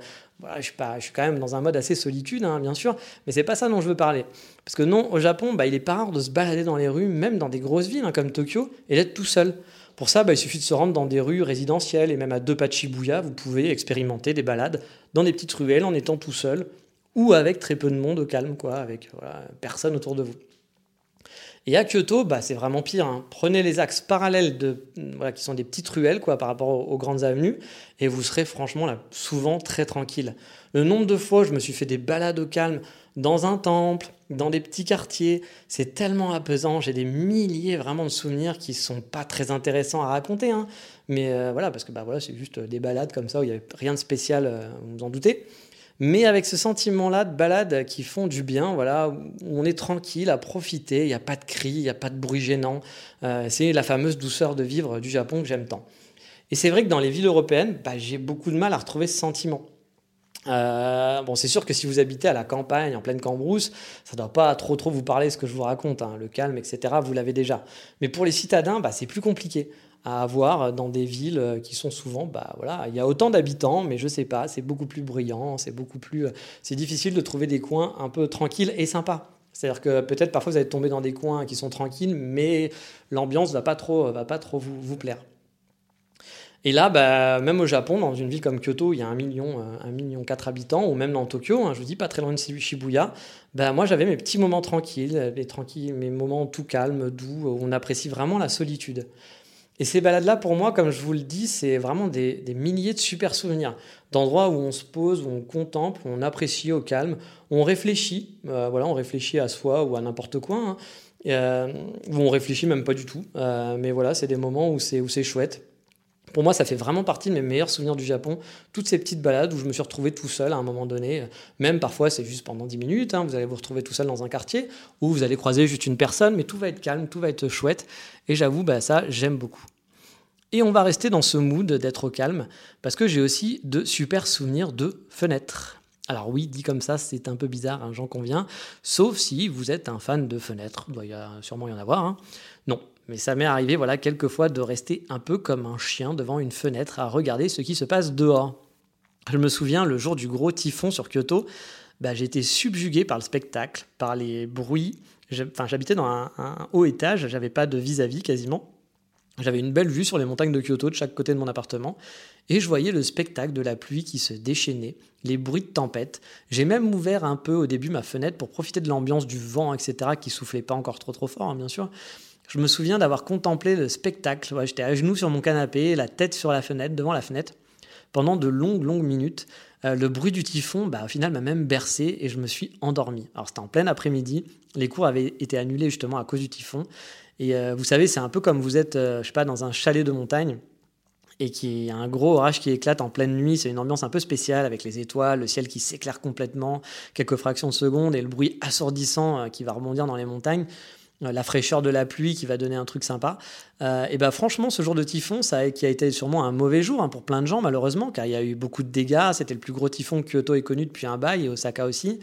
S1: je suis quand même dans un mode assez solitude, hein, bien sûr, mais c'est pas ça dont je veux parler. Parce que non, au Japon, bah, il est pas rare de se balader dans les rues, même dans des grosses villes hein, comme Tokyo, et d'être tout seul. Pour ça, bah, il suffit de se rendre dans des rues résidentielles et même à deux pas de Shibuya, vous pouvez expérimenter des balades dans des petites ruelles en étant tout seul ou avec très peu de monde au calme, quoi, avec personne autour de vous. Et à Kyoto, bah, c'est vraiment pire. Hein. Prenez les axes parallèles de, qui sont des petites ruelles quoi, par rapport aux, grandes avenues, et vous serez franchement là, souvent très tranquille. Le nombre de fois où je me suis fait des balades au calme dans un temple, dans des petits quartiers. C'est tellement apaisant. J'ai des milliers vraiment de souvenirs qui sont pas très intéressants à raconter. Hein. Mais euh, voilà, parce que bah, voilà, c'est juste des balades comme ça où il n'y avait rien de spécial, euh, vous vous en doutez. Mais avec ce sentiment-là de balades qui font du bien, voilà, on est tranquille à profiter, il n'y a pas de cris, il n'y a pas de bruit gênant. Euh, c'est la fameuse douceur de vivre du Japon que j'aime tant. Et c'est vrai que dans les villes européennes, bah, j'ai beaucoup de mal à retrouver ce sentiment. Euh, bon, c'est sûr que si vous habitez à la campagne, en pleine cambrousse, ça ne doit pas trop trop vous parler ce que je vous raconte, hein. le calme, etc. Vous l'avez déjà. Mais pour les citadins, bah, c'est plus compliqué à avoir dans des villes qui sont souvent, bah voilà, il y a autant d'habitants, mais je sais pas, c'est beaucoup plus bruyant, c'est beaucoup plus, c'est difficile de trouver des coins un peu tranquilles et sympas. C'est-à-dire que peut-être parfois vous allez tomber dans des coins qui sont tranquilles, mais l'ambiance va pas trop, va pas trop vous, plaire. Et là, bah, même au Japon, dans une ville comme Kyoto, il y a un million, euh, un million quatre habitants, ou même dans Tokyo, hein, je vous dis pas très loin de Shibuya, bah, moi j'avais mes petits moments tranquilles, les tranquilles, mes moments tout calmes, doux, où on apprécie vraiment la solitude. Et ces balades-là, pour moi, comme je vous le dis, c'est vraiment des, milliers de super souvenirs, d'endroits où on se pose, où on contemple, où on apprécie au calme, où on réfléchit, euh, voilà, on réfléchit à soi ou à n'importe quoi, hein, euh, où on réfléchit même pas du tout. mais voilà, c'est des moments où c'est chouette. Pour moi, ça fait vraiment partie de mes meilleurs souvenirs du Japon. Toutes ces petites balades où je me suis retrouvé tout seul à un moment donné. Même parfois, c'est juste pendant 10 minutes. Hein, vous allez vous retrouver tout seul dans un quartier où vous allez croiser juste une personne, mais tout va être calme, tout va être chouette. Et j'avoue, bah, ça, j'aime beaucoup. Et on va rester dans ce mood d'être calme parce que j'ai aussi de super souvenirs de fenêtres. Alors oui, dit comme ça, c'est un peu bizarre, hein, j'en conviens, sauf si vous êtes un fan de fenêtres, il doit y sûrement y en avoir. Hein. Non, mais ça m'est arrivé, voilà, quelquefois de rester un peu comme un chien devant une fenêtre à regarder ce qui se passe dehors. Je me souviens, le jour du gros typhon sur Kyoto, bah, j'étais subjugué par le spectacle, par les bruits. Enfin, j'habitais dans un, haut étage, j'avais pas de vis-à-vis quasiment. J'avais une belle vue sur les montagnes de Kyoto de chaque côté de mon appartement et je voyais le spectacle de la pluie qui se déchaînait, les bruits de tempête. J'ai même ouvert un peu au début ma fenêtre pour profiter de l'ambiance du vent, etc., qui soufflait pas encore trop trop fort, hein, bien sûr. Je me souviens d'avoir contemplé le spectacle. J'étais à genoux sur mon canapé, la tête sur la fenêtre, devant la fenêtre, pendant de longues, longues minutes. Euh, le bruit du typhon, bah, au final, m'a même bercé et je me suis endormi. Alors, c'était en plein après-midi. Les cours avaient été annulés justement à cause du typhon. Et euh, vous savez, c'est un peu comme vous êtes, euh, je sais pas, dans un chalet de montagne et qui a un gros orage qui éclate en pleine nuit. C'est une ambiance un peu spéciale avec les étoiles, le ciel qui s'éclaire complètement, quelques fractions de seconde et le bruit assourdissant qui va rebondir dans les montagnes. Euh, la fraîcheur de la pluie qui va donner un truc sympa. Euh, et ben franchement, ce jour de typhon, ça qui a été sûrement un mauvais jour hein, pour plein de gens malheureusement, car il y a eu beaucoup de dégâts. C'était le plus gros typhon que Kyoto ait connu depuis un bail et Osaka aussi.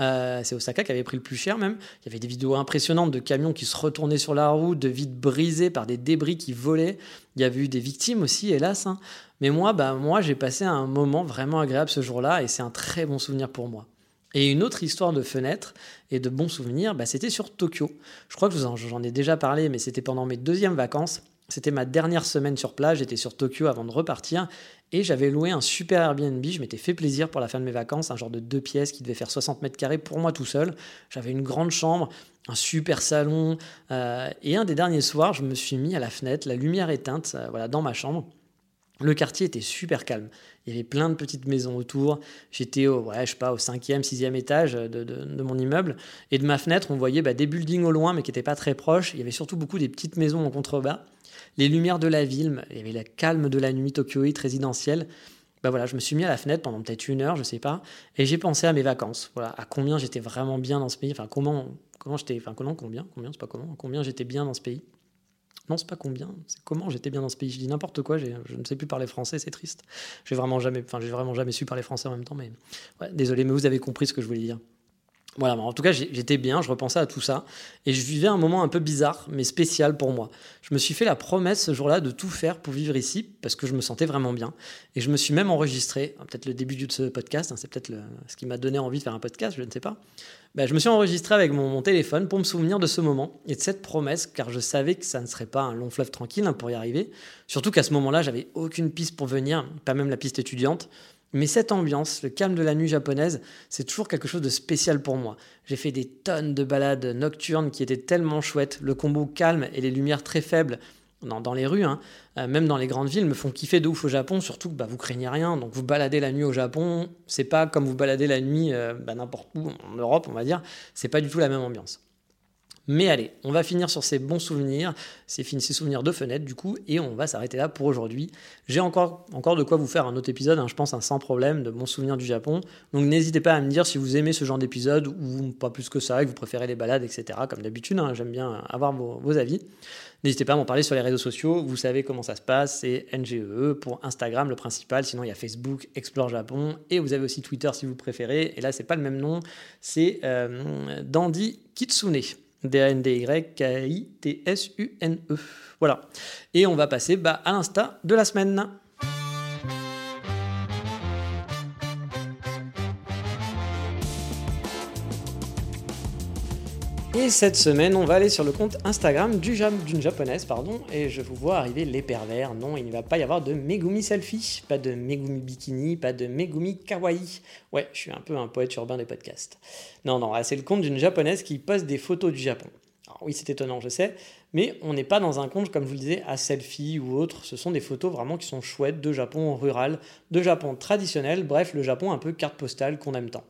S1: Euh, c'est Osaka qui avait pris le plus cher même. Il y avait des vidéos impressionnantes de camions qui se retournaient sur la route, de vitres brisées par des débris qui volaient. Il y avait eu des victimes aussi, hélas. Hein. Mais moi, bah, moi j'ai passé un moment vraiment agréable ce jour-là et c'est un très bon souvenir pour moi. Et une autre histoire de fenêtre et de bons souvenirs, bah, c'était sur Tokyo. Je crois que j'en ai déjà parlé, mais c'était pendant mes deuxièmes vacances. C'était ma dernière semaine sur place, j'étais sur Tokyo avant de repartir et j'avais loué un super Airbnb, je m'étais fait plaisir pour la fin de mes vacances, un genre de deux pièces qui devait faire 60 mètres carrés pour moi tout seul. J'avais une grande chambre, un super salon euh, et un des derniers soirs, je me suis mis à la fenêtre, la lumière éteinte, euh, voilà, dans ma chambre. Le quartier était super calme. Il y avait plein de petites maisons autour. J'étais au, ouais, je sais pas, au cinquième, sixième étage de, mon immeuble. Et de ma fenêtre, on voyait bah, des buildings au loin, mais qui n'étaient pas très proches. Il y avait surtout beaucoup des petites maisons en contrebas. les lumières de la ville, il y avait le calme de la nuit tokyoïte résidentielle. Bah voilà, je me suis mis à la fenêtre pendant peut-être une heure, je sais pas, et j'ai pensé à mes vacances. Voilà, à combien j'étais vraiment bien dans ce pays. Enfin, comment, comment j'étais, enfin, comment, combien, combien, c'est pas comment, combien j'étais bien dans ce pays. Non, c'est pas combien, c'est comment j'étais bien dans ce pays. Je dis n'importe quoi, je ne sais plus parler français, c'est triste. J'ai vraiment jamais, enfin, j'ai vraiment jamais su parler français en même temps, mais désolé, mais vous avez compris ce que je voulais dire. Voilà, en tout cas, j'étais bien, je repensais à tout ça, et je vivais un moment un peu bizarre, mais spécial pour moi. Je me suis fait la promesse ce jour-là de tout faire pour vivre ici, parce que je me sentais vraiment bien. Et je me suis même enregistré, hein, peut-être le début de ce podcast, hein, c'est peut-être ce qui m'a donné envie de faire un podcast, je ne sais pas. Ben, je me suis enregistré avec mon, téléphone pour me souvenir de ce moment et de cette promesse, car je savais que ça ne serait pas un long fleuve tranquille hein, pour y arriver. Surtout qu'à ce moment-là, j'avais aucune piste pour venir, pas même la piste étudiante. Mais cette ambiance, le calme de la nuit japonaise, c'est toujours quelque chose de spécial pour moi. J'ai fait des tonnes de balades nocturnes qui étaient tellement chouettes. Le combo calme et les lumières très faibles dans, les rues, hein, euh, même dans les grandes villes, me font kiffer de ouf au Japon, surtout que bah, vous craignez rien. Donc vous baladez la nuit au Japon, c'est pas comme vous baladez la nuit euh, bah, n'importe où en Europe, on va dire. C'est pas du tout la même ambiance. Mais allez, on va finir sur ces bons souvenirs, ces, souvenirs de fenêtre du coup, et on va s'arrêter là pour aujourd'hui. J'ai encore, de quoi vous faire un autre épisode, hein, je pense un sans problème, de bons souvenirs du Japon. Donc n'hésitez pas à me dire si vous aimez ce genre d'épisode ou pas plus que ça, que vous préférez les balades, etc. Comme d'habitude, hein, j'aime bien avoir vos, avis. N'hésitez pas à m'en parler sur les réseaux sociaux, vous savez comment ça se passe, c'est NGE e pour Instagram le principal, sinon il y a Facebook, Explore Japon, et vous avez aussi Twitter si vous préférez, et là c'est pas le même nom, c'est euh, Dandy Kitsune. D-A-N-D-Y-K-I-T-S-U-N-E. Voilà. Et on va passer bah, à l'insta de la semaine. Et cette semaine, on va aller sur le compte Instagram d'une japonaise, pardon, et je vous vois arriver les pervers. Non, il ne va pas y avoir de Megumi selfie, pas de Megumi bikini, pas de Megumi kawaii. Ouais, je suis un peu un poète urbain des podcasts. Non, non, c'est le compte d'une japonaise qui poste des photos du Japon. Alors oui, c'est étonnant, je sais, mais on n'est pas dans un compte, comme je vous le disais, à selfie ou autre. Ce sont des photos vraiment qui sont chouettes de Japon rural, de Japon traditionnel, bref, le Japon un peu carte postale qu'on aime tant.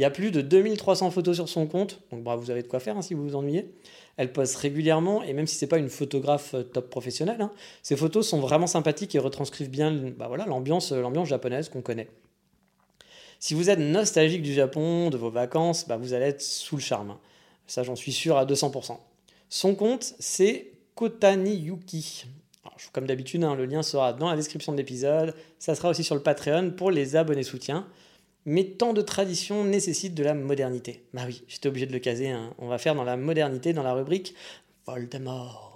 S1: Il y a plus de 2300 photos sur son compte, donc vous avez de quoi faire hein, si vous vous ennuyez. Elle poste régulièrement, et même si c'est pas une photographe euh, top professionnelle, hein, ces photos sont vraiment sympathiques et retranscrivent bien bah, euh, l'ambiance japonaise qu'on connaît. Si vous êtes nostalgique du Japon, de vos vacances, bah, vous allez être sous le charme. Ça, j'en suis sûr à 200%. Son compte, c'est Kotani Yuki. comme d'habitude, hein, le lien sera dans la description de l'épisode. Ça sera aussi sur le Patreon pour les abonnés soutiens. Mais tant de traditions nécessitent de la modernité. Bah oui, j'étais obligé de le caser. Hein. On va faire dans la modernité dans la rubrique Voldemort.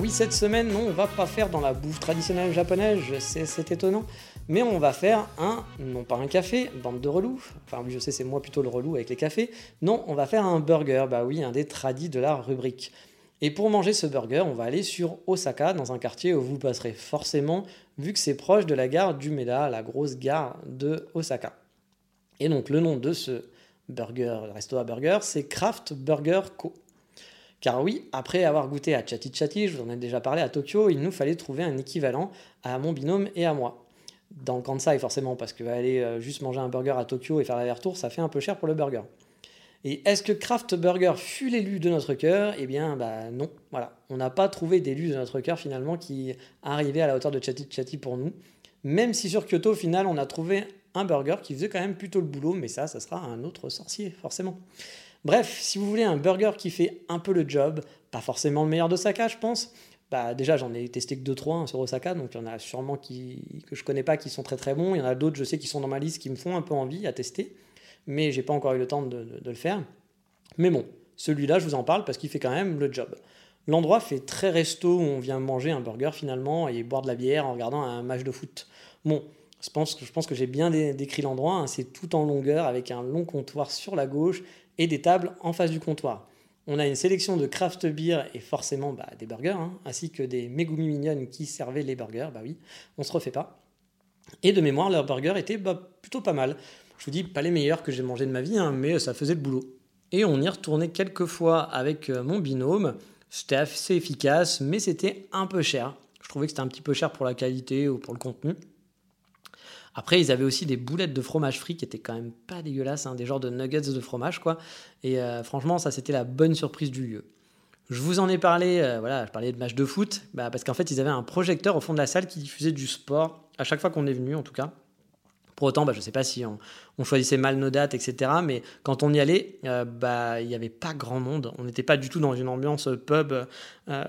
S1: Oui, cette semaine, non, on va pas faire dans la bouffe traditionnelle japonaise, c'est étonnant, mais on va faire un, non pas un café, bande de relous, enfin oui, je sais, c'est moi plutôt le relou avec les cafés, non, on va faire un burger, bah oui, un des tradis de la rubrique. Et pour manger ce burger, on va aller sur Osaka, dans un quartier où vous passerez forcément, vu que c'est proche de la gare d'Umeda, la grosse gare de Osaka. Et donc le nom de ce burger, resto à burger, c'est Craft Burger Co. Car oui, après avoir goûté à Chatty Chatty, je vous en ai déjà parlé à Tokyo, il nous fallait trouver un équivalent à mon binôme et à moi. Dans le Kansai, forcément, parce que aller euh, juste manger un burger à Tokyo et faire l'aller-retour, ça fait un peu cher pour le burger. Et est-ce que Kraft Burger fut l'élu de notre cœur? Eh bien, bah non. Voilà, on n'a pas trouvé d'élu de notre cœur finalement qui arrivait à la hauteur de Chatty Chatty pour nous. Même si sur Kyoto, au final, on a trouvé un burger qui faisait quand même plutôt le boulot, mais ça, ça sera un autre sorcier, forcément. Bref, si vous voulez un burger qui fait un peu le job, pas forcément le meilleur d'Osaka, je pense. Bah déjà, j'en ai testé que 2-3 hein, sur Osaka, donc il y en a sûrement qui, que je connais pas qui sont très très bons. Il y en a d'autres, je sais, qui sont dans ma liste qui me font un peu envie à tester, mais j'ai pas encore eu le temps de, le faire. Mais bon, celui-là, je vous en parle parce qu'il fait quand même le job. L'endroit fait très resto où on vient manger un burger finalement et boire de la bière en regardant un match de foot. Bon, je pense, je pense que j'ai bien décrit l'endroit. Hein. c'est tout en longueur avec un long comptoir sur la gauche et des tables en face du comptoir. On a une sélection de craft beer et forcément bah, des burgers, hein, ainsi que des Megumi mignonnes qui servaient les burgers. Bah oui, on se refait pas. Et de mémoire, leurs burgers étaient bah, plutôt pas mal. Je vous dis, pas les meilleurs que j'ai mangés de ma vie, hein, mais ça faisait le boulot. Et on y retournait quelques fois avec euh, mon binôme. C'était assez efficace, mais c'était un peu cher. Je trouvais que c'était un petit peu cher pour la qualité ou pour le contenu. Après, ils avaient aussi des boulettes de fromage frit qui étaient quand même pas dégueulasses, hein, des genres de nuggets de fromage, quoi. Et franchement, ça, c'était la bonne surprise du lieu. Je vous en ai parlé, voilà, je parlais de match de foot, bah, parce qu'en fait, ils avaient un projecteur au fond de la salle qui diffusait du sport, à chaque fois qu'on est venu, en tout cas. Pour autant, bah, je ne sais pas si on, choisissait mal nos dates, etc. Mais quand on y allait, euh, bah, il n'y avait pas grand monde. On n'était pas du tout dans une ambiance pub. Euh,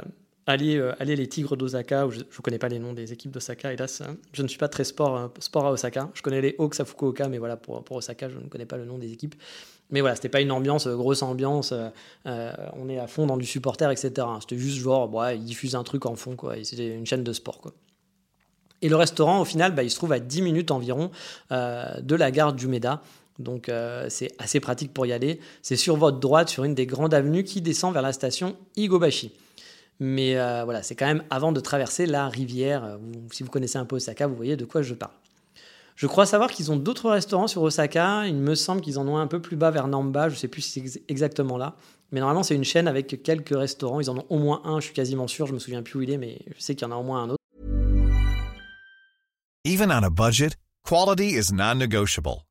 S1: aller, euh, les Tigres d'Osaka, je ne connais pas les noms des équipes d'Osaka, hélas, je ne suis pas très sport, sport à Osaka. Je connais les Hawks à Fukuoka, mais voilà, pour, pour Osaka, je ne connais pas le nom des équipes. Mais voilà, c'était pas une ambiance, grosse ambiance, on est à fond dans du supporter, etc. C'était juste genre, ouais, ils diffusent un truc en fond, quoi. C'était une chaîne de sport, quoi. Et le restaurant, au final, bah, il se trouve à 10 minutes environ euh, de la gare du Méda. Donc euh, c'est assez pratique pour y aller. C'est sur votre droite, sur une des grandes avenues qui descend vers la station Igobashi. Mais euh, voilà, c'est quand même avant de traverser la rivière. si vous connaissez un peu Osaka, vous voyez de quoi je parle. Je crois savoir qu'ils ont d'autres restaurants sur Osaka. Il me semble qu'ils en ont un peu plus bas vers Namba. Je ne sais plus si c'est exactement là. Mais normalement, c'est une chaîne avec quelques restaurants. Ils en ont au moins un, je suis quasiment sûr. Je me souviens plus où il est, mais je sais qu'il y en a au moins un autre.
S3: Even on a budget, quality is non-negotiable.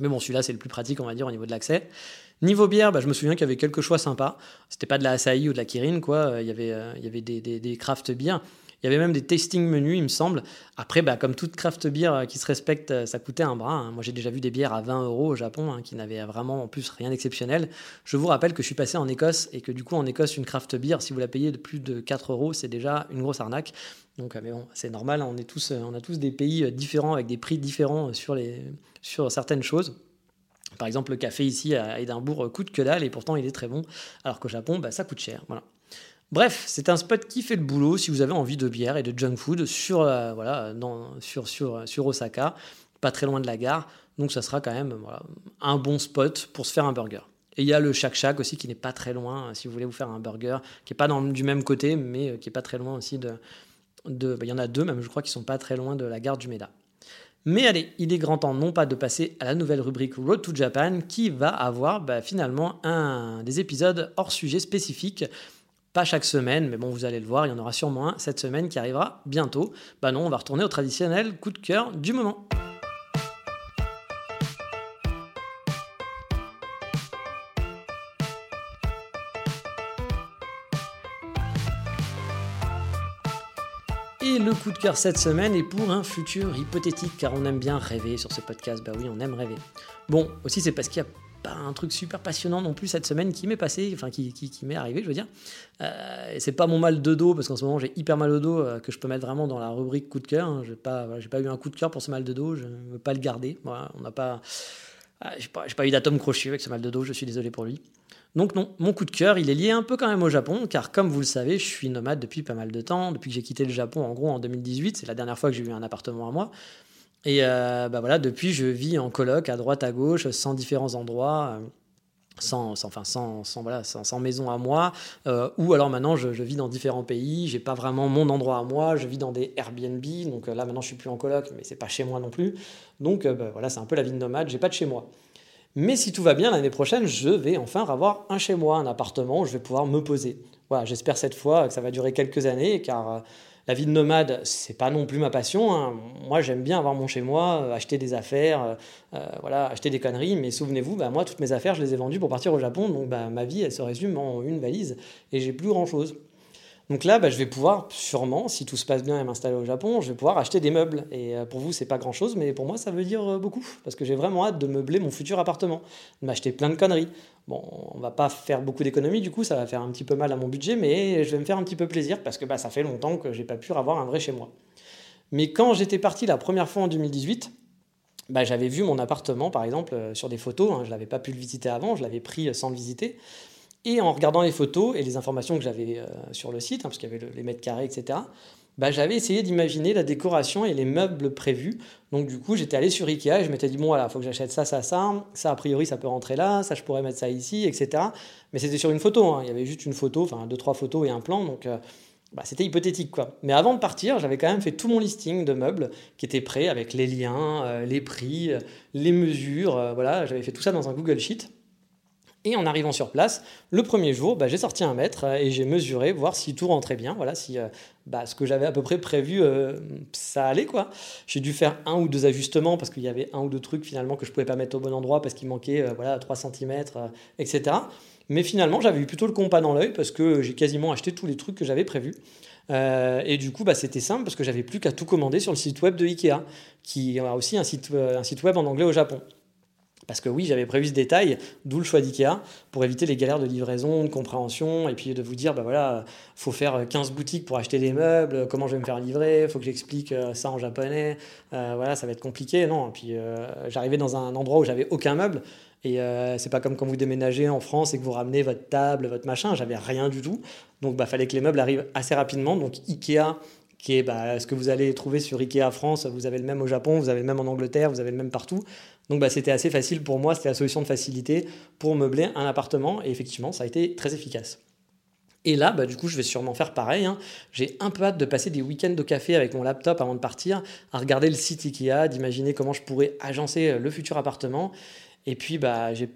S1: Mais bon, celui-là, c'est le plus pratique, on va dire, au niveau de l'accès. Niveau bière, bah, je me souviens qu'il y avait quelques choix sympas. C'était pas de la Asahi ou de la Kirin, quoi. Il y avait, euh, il y avait des, des, des craft beers. Il y avait même des tasting menus, il me semble. Après, bah, comme toute craft beer euh, qui se respecte, euh, ça coûtait un bras. Hein. Moi, j'ai déjà vu des bières à 20 euros au Japon hein, qui n'avaient vraiment en plus rien d'exceptionnel. Je vous rappelle que je suis passé en Écosse et que du coup, en Écosse, une craft beer, si vous la payez de plus de 4 euros, c'est déjà une grosse arnaque. Donc, euh, mais bon, c'est normal. On, est tous, on a tous des pays différents avec des prix différents sur certaines choses. Par exemple, le café ici à Édimbourg coûte que dalle et pourtant il est très bon, alors qu'au Japon, bah, ça coûte cher. Voilà. Bref, c'est un spot qui fait le boulot si vous avez envie de bière et de junk food sur, euh, Osaka, pas très loin de la gare. Donc ça sera quand même un bon spot pour se faire un burger. Et il y a le Shack Shack aussi qui n'est pas très loin euh, si vous voulez vous faire un burger, qui n'est pas du même côté, mais euh, qui n'est pas très loin aussi de. de bah, il y en a deux même, je crois, qui sont pas très loin de la gare du Meda. Mais allez, il est grand temps non pas de passer à la nouvelle rubrique Road to Japan qui va avoir bah, finalement un des épisodes hors sujet spécifiques pas chaque semaine, mais bon, vous allez le voir, il y en aura sûrement un cette semaine qui arrivera bientôt. Bah non, on va retourner au traditionnel coup de cœur du moment. Et le coup de cœur cette semaine est pour un futur hypothétique, car on aime bien rêver sur ce podcast. Bah oui, on aime rêver. Bon, aussi c'est parce qu'il y a pas un truc super passionnant non plus cette semaine qui m'est passé, enfin qui, qui, m'est arrivé, je veux dire. Euh, c'est pas mon mal de dos, parce qu'en ce moment j'ai hyper mal au dos, euh, que je peux mettre vraiment dans la rubrique coup de cœur. Hein. J'ai pas, pas eu un coup de cœur pour ce mal de dos, je ne veux pas le garder. Voilà, on n'a pas, ah, j'ai pas, pas, eu d'atome crochet avec ce mal de dos, je suis désolé pour lui. Donc non, mon coup de cœur, il est lié un peu quand même au Japon, car comme vous le savez, je suis nomade depuis pas mal de temps, depuis que j'ai quitté le Japon en gros en 2018, c'est la dernière fois que j'ai eu un appartement à moi. Et euh, bah voilà, depuis, je vis en coloc à droite, à gauche, sans différents endroits. Euh, sans, sans, enfin, sans, sans, voilà, sans, maison à moi, euh, ou alors maintenant je, vis dans différents pays, j'ai pas vraiment mon endroit à moi, je vis dans des Airbnb, donc là maintenant je suis plus en coloc, mais c'est pas chez moi non plus, donc bah, voilà, c'est un peu la vie de nomade, j'ai pas de chez moi. Mais si tout va bien, l'année prochaine, je vais enfin avoir un chez moi, un appartement où je vais pouvoir me poser. Voilà, j'espère cette fois que ça va durer quelques années, car la vie de nomade, c'est pas non plus ma passion. Hein. Moi, j'aime bien avoir mon chez moi, euh, acheter des affaires, euh, euh, voilà, acheter des conneries. Mais souvenez-vous, bah, moi, toutes mes affaires, je les ai vendues pour partir au Japon. Donc, bah, ma vie, elle se résume en une valise et j'ai plus grand chose. Donc là, bah, je vais pouvoir sûrement, si tout se passe bien et m'installer au Japon, je vais pouvoir acheter des meubles. Et euh, pour vous, c'est pas grand chose, mais pour moi, ça veut dire euh, beaucoup. Parce que j'ai vraiment hâte de meubler mon futur appartement, de m'acheter plein de conneries. Bon, on va pas faire beaucoup d'économies, du coup, ça va faire un petit peu mal à mon budget, mais je vais me faire un petit peu plaisir parce que bah, ça fait longtemps que j'ai pas pu avoir un vrai chez moi. Mais quand j'étais parti la première fois en 2018, bah, j'avais vu mon appartement, par exemple, euh, sur des photos. Hein, je l'avais pas pu le visiter avant, je l'avais pris sans le visiter. Et en regardant les photos et les informations que j'avais euh, sur le site, hein, parce qu'il y avait les mètres carrés, etc., bah, j'avais essayé d'imaginer la décoration et les meubles prévus. Donc du coup, j'étais allé sur Ikea et je m'étais dit, bon voilà, il faut que j'achète ça, ça, ça. Ça, a priori, ça peut rentrer là, ça, je pourrais mettre ça ici, etc. Mais c'était sur une photo, hein. il y avait juste une photo, enfin deux, trois photos et un plan. Donc euh, bah, c'était hypothétique quoi. Mais avant de partir, j'avais quand même fait tout mon listing de meubles qui était prêt avec les liens, euh, les prix, les mesures. Voilà, j'avais fait tout ça dans un Google Sheet. Et en arrivant sur place, le premier jour, bah, j'ai sorti un mètre et j'ai mesuré, voir si tout rentrait bien, voilà, si bah, ce que j'avais à peu près prévu, ça allait quoi. J'ai dû faire un ou deux ajustements parce qu'il y avait un ou deux trucs finalement que je pouvais pas mettre au bon endroit parce qu'il manquait voilà 3 cm, etc. Mais finalement, j'avais eu plutôt le compas dans l'œil parce que j'ai quasiment acheté tous les trucs que j'avais prévus. Euh, et du coup, bah, c'était simple parce que j'avais plus qu'à tout commander sur le site web de Ikea, qui a aussi un site, euh, un site web en anglais au Japon. Parce que oui, j'avais prévu ce détail, d'où le choix d'IKEA, pour éviter les galères de livraison, de compréhension, et puis de vous dire, bah voilà, faut faire 15 boutiques pour acheter des meubles, comment je vais me faire livrer, faut que j'explique euh, ça en japonais, voilà, ça va être compliqué. Non, puis j'arrivais dans un endroit où j'avais aucun meuble, et euh, c'est pas comme quand vous déménagez en France et que vous ramenez votre table, votre machin. J'avais rien du tout. Donc, bah, fallait que les meubles arrivent assez rapidement. Donc, Ikea, qui est bah, ce que vous allez trouver sur Ikea France, vous avez le même au Japon, vous avez le même en Angleterre, vous avez le même partout. Donc, bah, c'était assez facile pour moi. C'était la solution de facilité pour meubler un appartement. Et effectivement, ça a été très efficace. Et là, bah, du coup, je vais sûrement faire pareil. Hein. J'ai un peu hâte de passer des week-ends au café avec mon laptop avant de partir, à regarder le site Ikea, d'imaginer comment je pourrais agencer le futur appartement. Et puis, bah, j'ai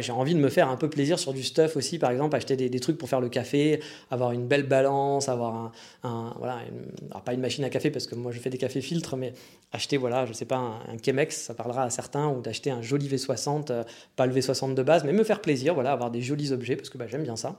S1: j'ai envie de me faire un peu plaisir sur du stuff aussi, par exemple, acheter des, trucs pour faire le café, avoir une belle balance, avoir un, un voilà, alors pas une machine à café parce que moi je fais des cafés filtres, mais acheter, voilà, je sais pas, un, Chemex, ça parlera à certains, ou d'acheter un joli V60, euh, pas le V60 de base, mais me faire plaisir, voilà, avoir des jolis objets parce que bah, j'aime bien ça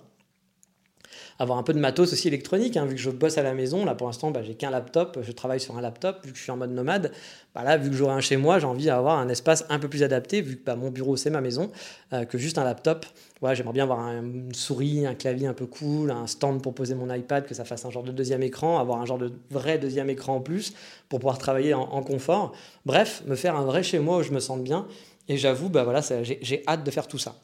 S1: avoir un peu de matos aussi électronique, hein, vu que je bosse à la maison. Là, pour l'instant, bah, j'ai qu'un laptop, je travaille sur un laptop, vu que je suis en mode nomade. Bah, là, vu que j'aurai un chez moi, j'ai envie d'avoir un espace un peu plus adapté, vu que bah, mon bureau, c'est ma maison, euh, que juste un laptop. Ouais, J'aimerais bien avoir une souris, un clavier un peu cool, un stand pour poser mon iPad, que ça fasse un genre de deuxième écran, avoir un genre de vrai deuxième écran en plus, pour pouvoir travailler en, confort. Bref, me faire un vrai chez moi où je me sente bien. Et j'avoue, bah voilà, j'ai hâte de faire tout ça.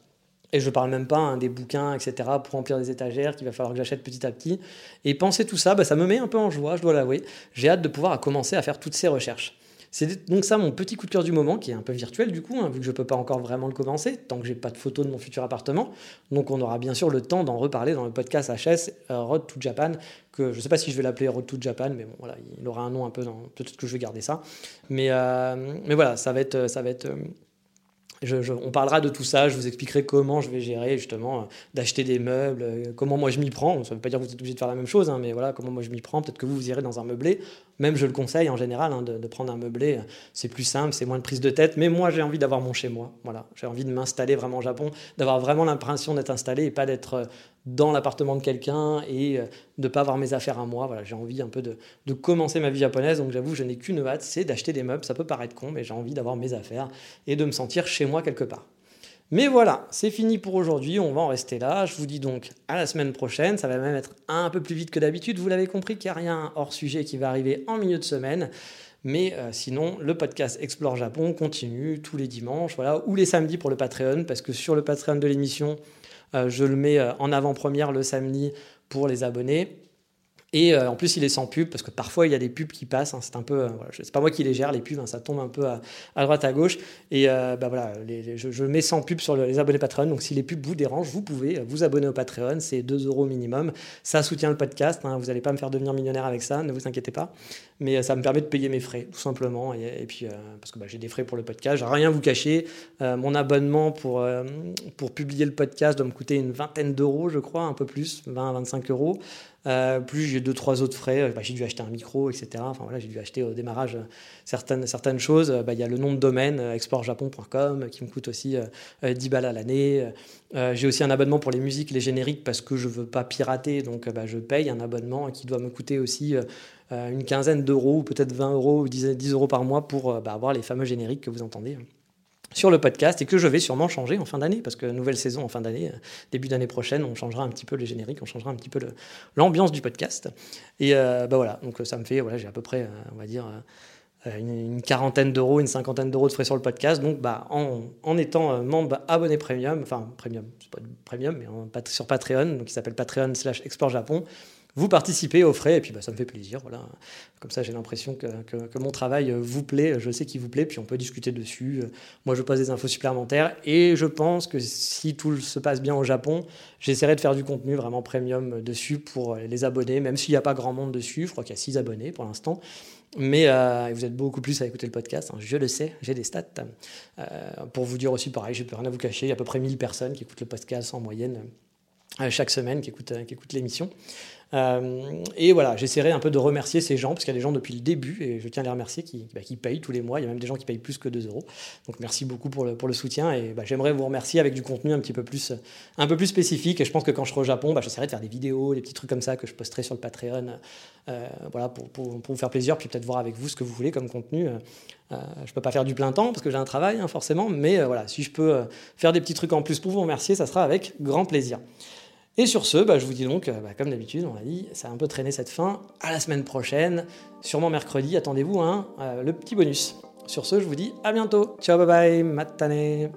S1: Et je ne parle même pas hein, des bouquins, etc., pour remplir des étagères qu'il va falloir que j'achète petit à petit. Et penser tout ça, bah, ça me met un peu en joie, je dois l'avouer. J'ai hâte de pouvoir commencer à faire toutes ces recherches. C'est donc ça mon petit coup de cœur du moment, qui est un peu virtuel du coup, hein, vu que je ne peux pas encore vraiment le commencer, tant que j'ai pas de photos de mon futur appartement. Donc on aura bien sûr le temps d'en reparler dans le podcast HS euh, Road to Japan, que je ne sais pas si je vais l'appeler Road to Japan, mais bon voilà, il aura un nom un peu dans... Peut-être que je vais garder ça. Mais, euh, mais voilà, ça va être... Ça va être on parlera de tout ça, je vous expliquerai comment je vais gérer justement euh, d'acheter des meubles, euh, comment moi je m'y prends. Ça ne veut pas dire que vous êtes obligé de faire la même chose, hein, mais voilà comment moi je m'y prends. Peut-être que vous, vous irez dans un meublé. Même je le conseille en général hein, de, prendre un meublé. C'est plus simple, c'est moins de prise de tête. Mais moi j'ai envie d'avoir mon chez moi. Voilà, j'ai envie de m'installer vraiment au Japon, d'avoir vraiment l'impression d'être installé et pas d'être euh, dans l'appartement de quelqu'un et euh, de pas avoir mes affaires à moi. Voilà, j'ai envie un peu de, de, commencer ma vie japonaise, donc j'avoue, je n'ai qu'une hâte, c'est d'acheter des meubles. Ça peut paraître con, mais j'ai envie d'avoir mes affaires et de me sentir chez moi quelque part. Mais voilà, c'est fini pour aujourd'hui, on va en rester là. Je vous dis donc à la semaine prochaine, ça va même être un peu plus vite que d'habitude. Vous l'avez compris qu'il n'y a rien hors sujet qui va arriver en milieu de semaine. Mais euh, sinon, le podcast Explore Japon continue tous les dimanches, voilà, ou les samedis pour le Patreon, parce que sur le Patreon de l'émission, euh, je le mets euh, en avant-première le samedi pour les abonnés. Et euh, en plus, il est sans pub parce que parfois il y a des pubs qui passent. Hein, c'est un peu, voilà, c'est pas moi qui les gère les pubs, hein, ça tombe un peu à, droite à gauche. Et bah voilà, je, mets sans pub sur les abonnés Patreon. Donc si les pubs vous dérangent, vous pouvez vous abonner au Patreon. C'est 2 euros minimum. Ça soutient le podcast. Hein, vous n'allez pas me faire devenir millionnaire avec ça, ne vous inquiétez pas. Mais ça me permet de payer mes frais, tout simplement. Et, puis parce que bah, j'ai des frais pour le podcast. J'ai rien vous cacher. mon abonnement pour pour publier le podcast doit me coûter une vingtaine d'euros, je crois, un peu plus, 20 à 25 euros. Euh, plus j'ai deux, trois autres frais. Euh, bah, j'ai dû acheter un micro, etc. Enfin, voilà, j'ai dû acheter au démarrage euh, certaines, certaines choses. Bah, il y a le nom de domaine, exportjapon.com, qui me coûte aussi 10 balles à l'année. J'ai aussi un abonnement pour les musiques, les génériques, parce que je veux pas pirater. Donc, bah, je paye un abonnement qui doit me coûter aussi une quinzaine d'euros, ou peut-être 20 euros ou 10, 10 euros par mois pour avoir les fameux génériques que vous entendez sur le podcast et que je vais sûrement changer en fin d'année parce que nouvelle saison en fin d'année, euh, début d'année prochaine, on changera un petit peu les génériques, on changera un petit peu l'ambiance du podcast. Et euh, bah voilà, donc ça me fait, voilà, j'ai à peu près, euh, on va dire, une, quarantaine d'euros, une cinquantaine d'euros de frais sur le podcast. Donc bah, en, en étant membre abonné premium, enfin premium, c'est pas premium, mais sur Patreon, donc qui s'appelle Patreon slash Export Japon, vous participez aux frais, et puis bah, ça me fait plaisir. Voilà. Comme ça, j'ai l'impression que, que, mon travail vous plaît, je sais qu'il vous plaît, puis on peut discuter dessus. Moi, je pose des infos supplémentaires, et je pense que si tout se passe bien au Japon, j'essaierai de faire du contenu vraiment premium dessus pour les abonnés, même s'il n'y a pas grand monde dessus. Je crois qu'il y a 6 abonnés pour l'instant. Mais euh, vous êtes beaucoup plus à écouter le podcast, hein. je le sais, j'ai des stats. Euh, pour vous dire aussi, pareil, je peux rien à vous cacher, il y a à peu près 1000 personnes qui écoutent le podcast en moyenne euh, chaque semaine, qui écoutent, qui écoutent l'émission. Euh, et voilà, j'essaierai un peu de remercier ces gens, parce qu'il y a des gens depuis le début, et je tiens à les remercier, qui, bah, payent tous les mois. Il y a même des gens qui payent plus que 2 euros. Donc merci beaucoup pour le, pour le soutien. Et bah, j'aimerais vous remercier avec du contenu un petit peu plus, un peu plus spécifique. Et je pense que quand je serai au Japon, bah, j'essaierai de faire des vidéos, des petits trucs comme ça que je posterai sur le Patreon, euh, voilà, pour, pour, vous faire plaisir, puis peut-être voir avec vous ce que vous voulez comme contenu. Euh, je ne peux pas faire du plein temps parce que j'ai un travail, hein, forcément, mais voilà, si je peux faire des petits trucs en plus pour vous remercier, ça sera avec grand plaisir. Et sur ce, bah, je vous dis donc, euh, bah, comme d'habitude, on l'a dit, ça a un peu traîné cette fin. À la semaine prochaine, sûrement mercredi, attendez-vous, hein, euh, le petit bonus. Sur ce, je vous dis à bientôt. Ciao, bye bye, matane.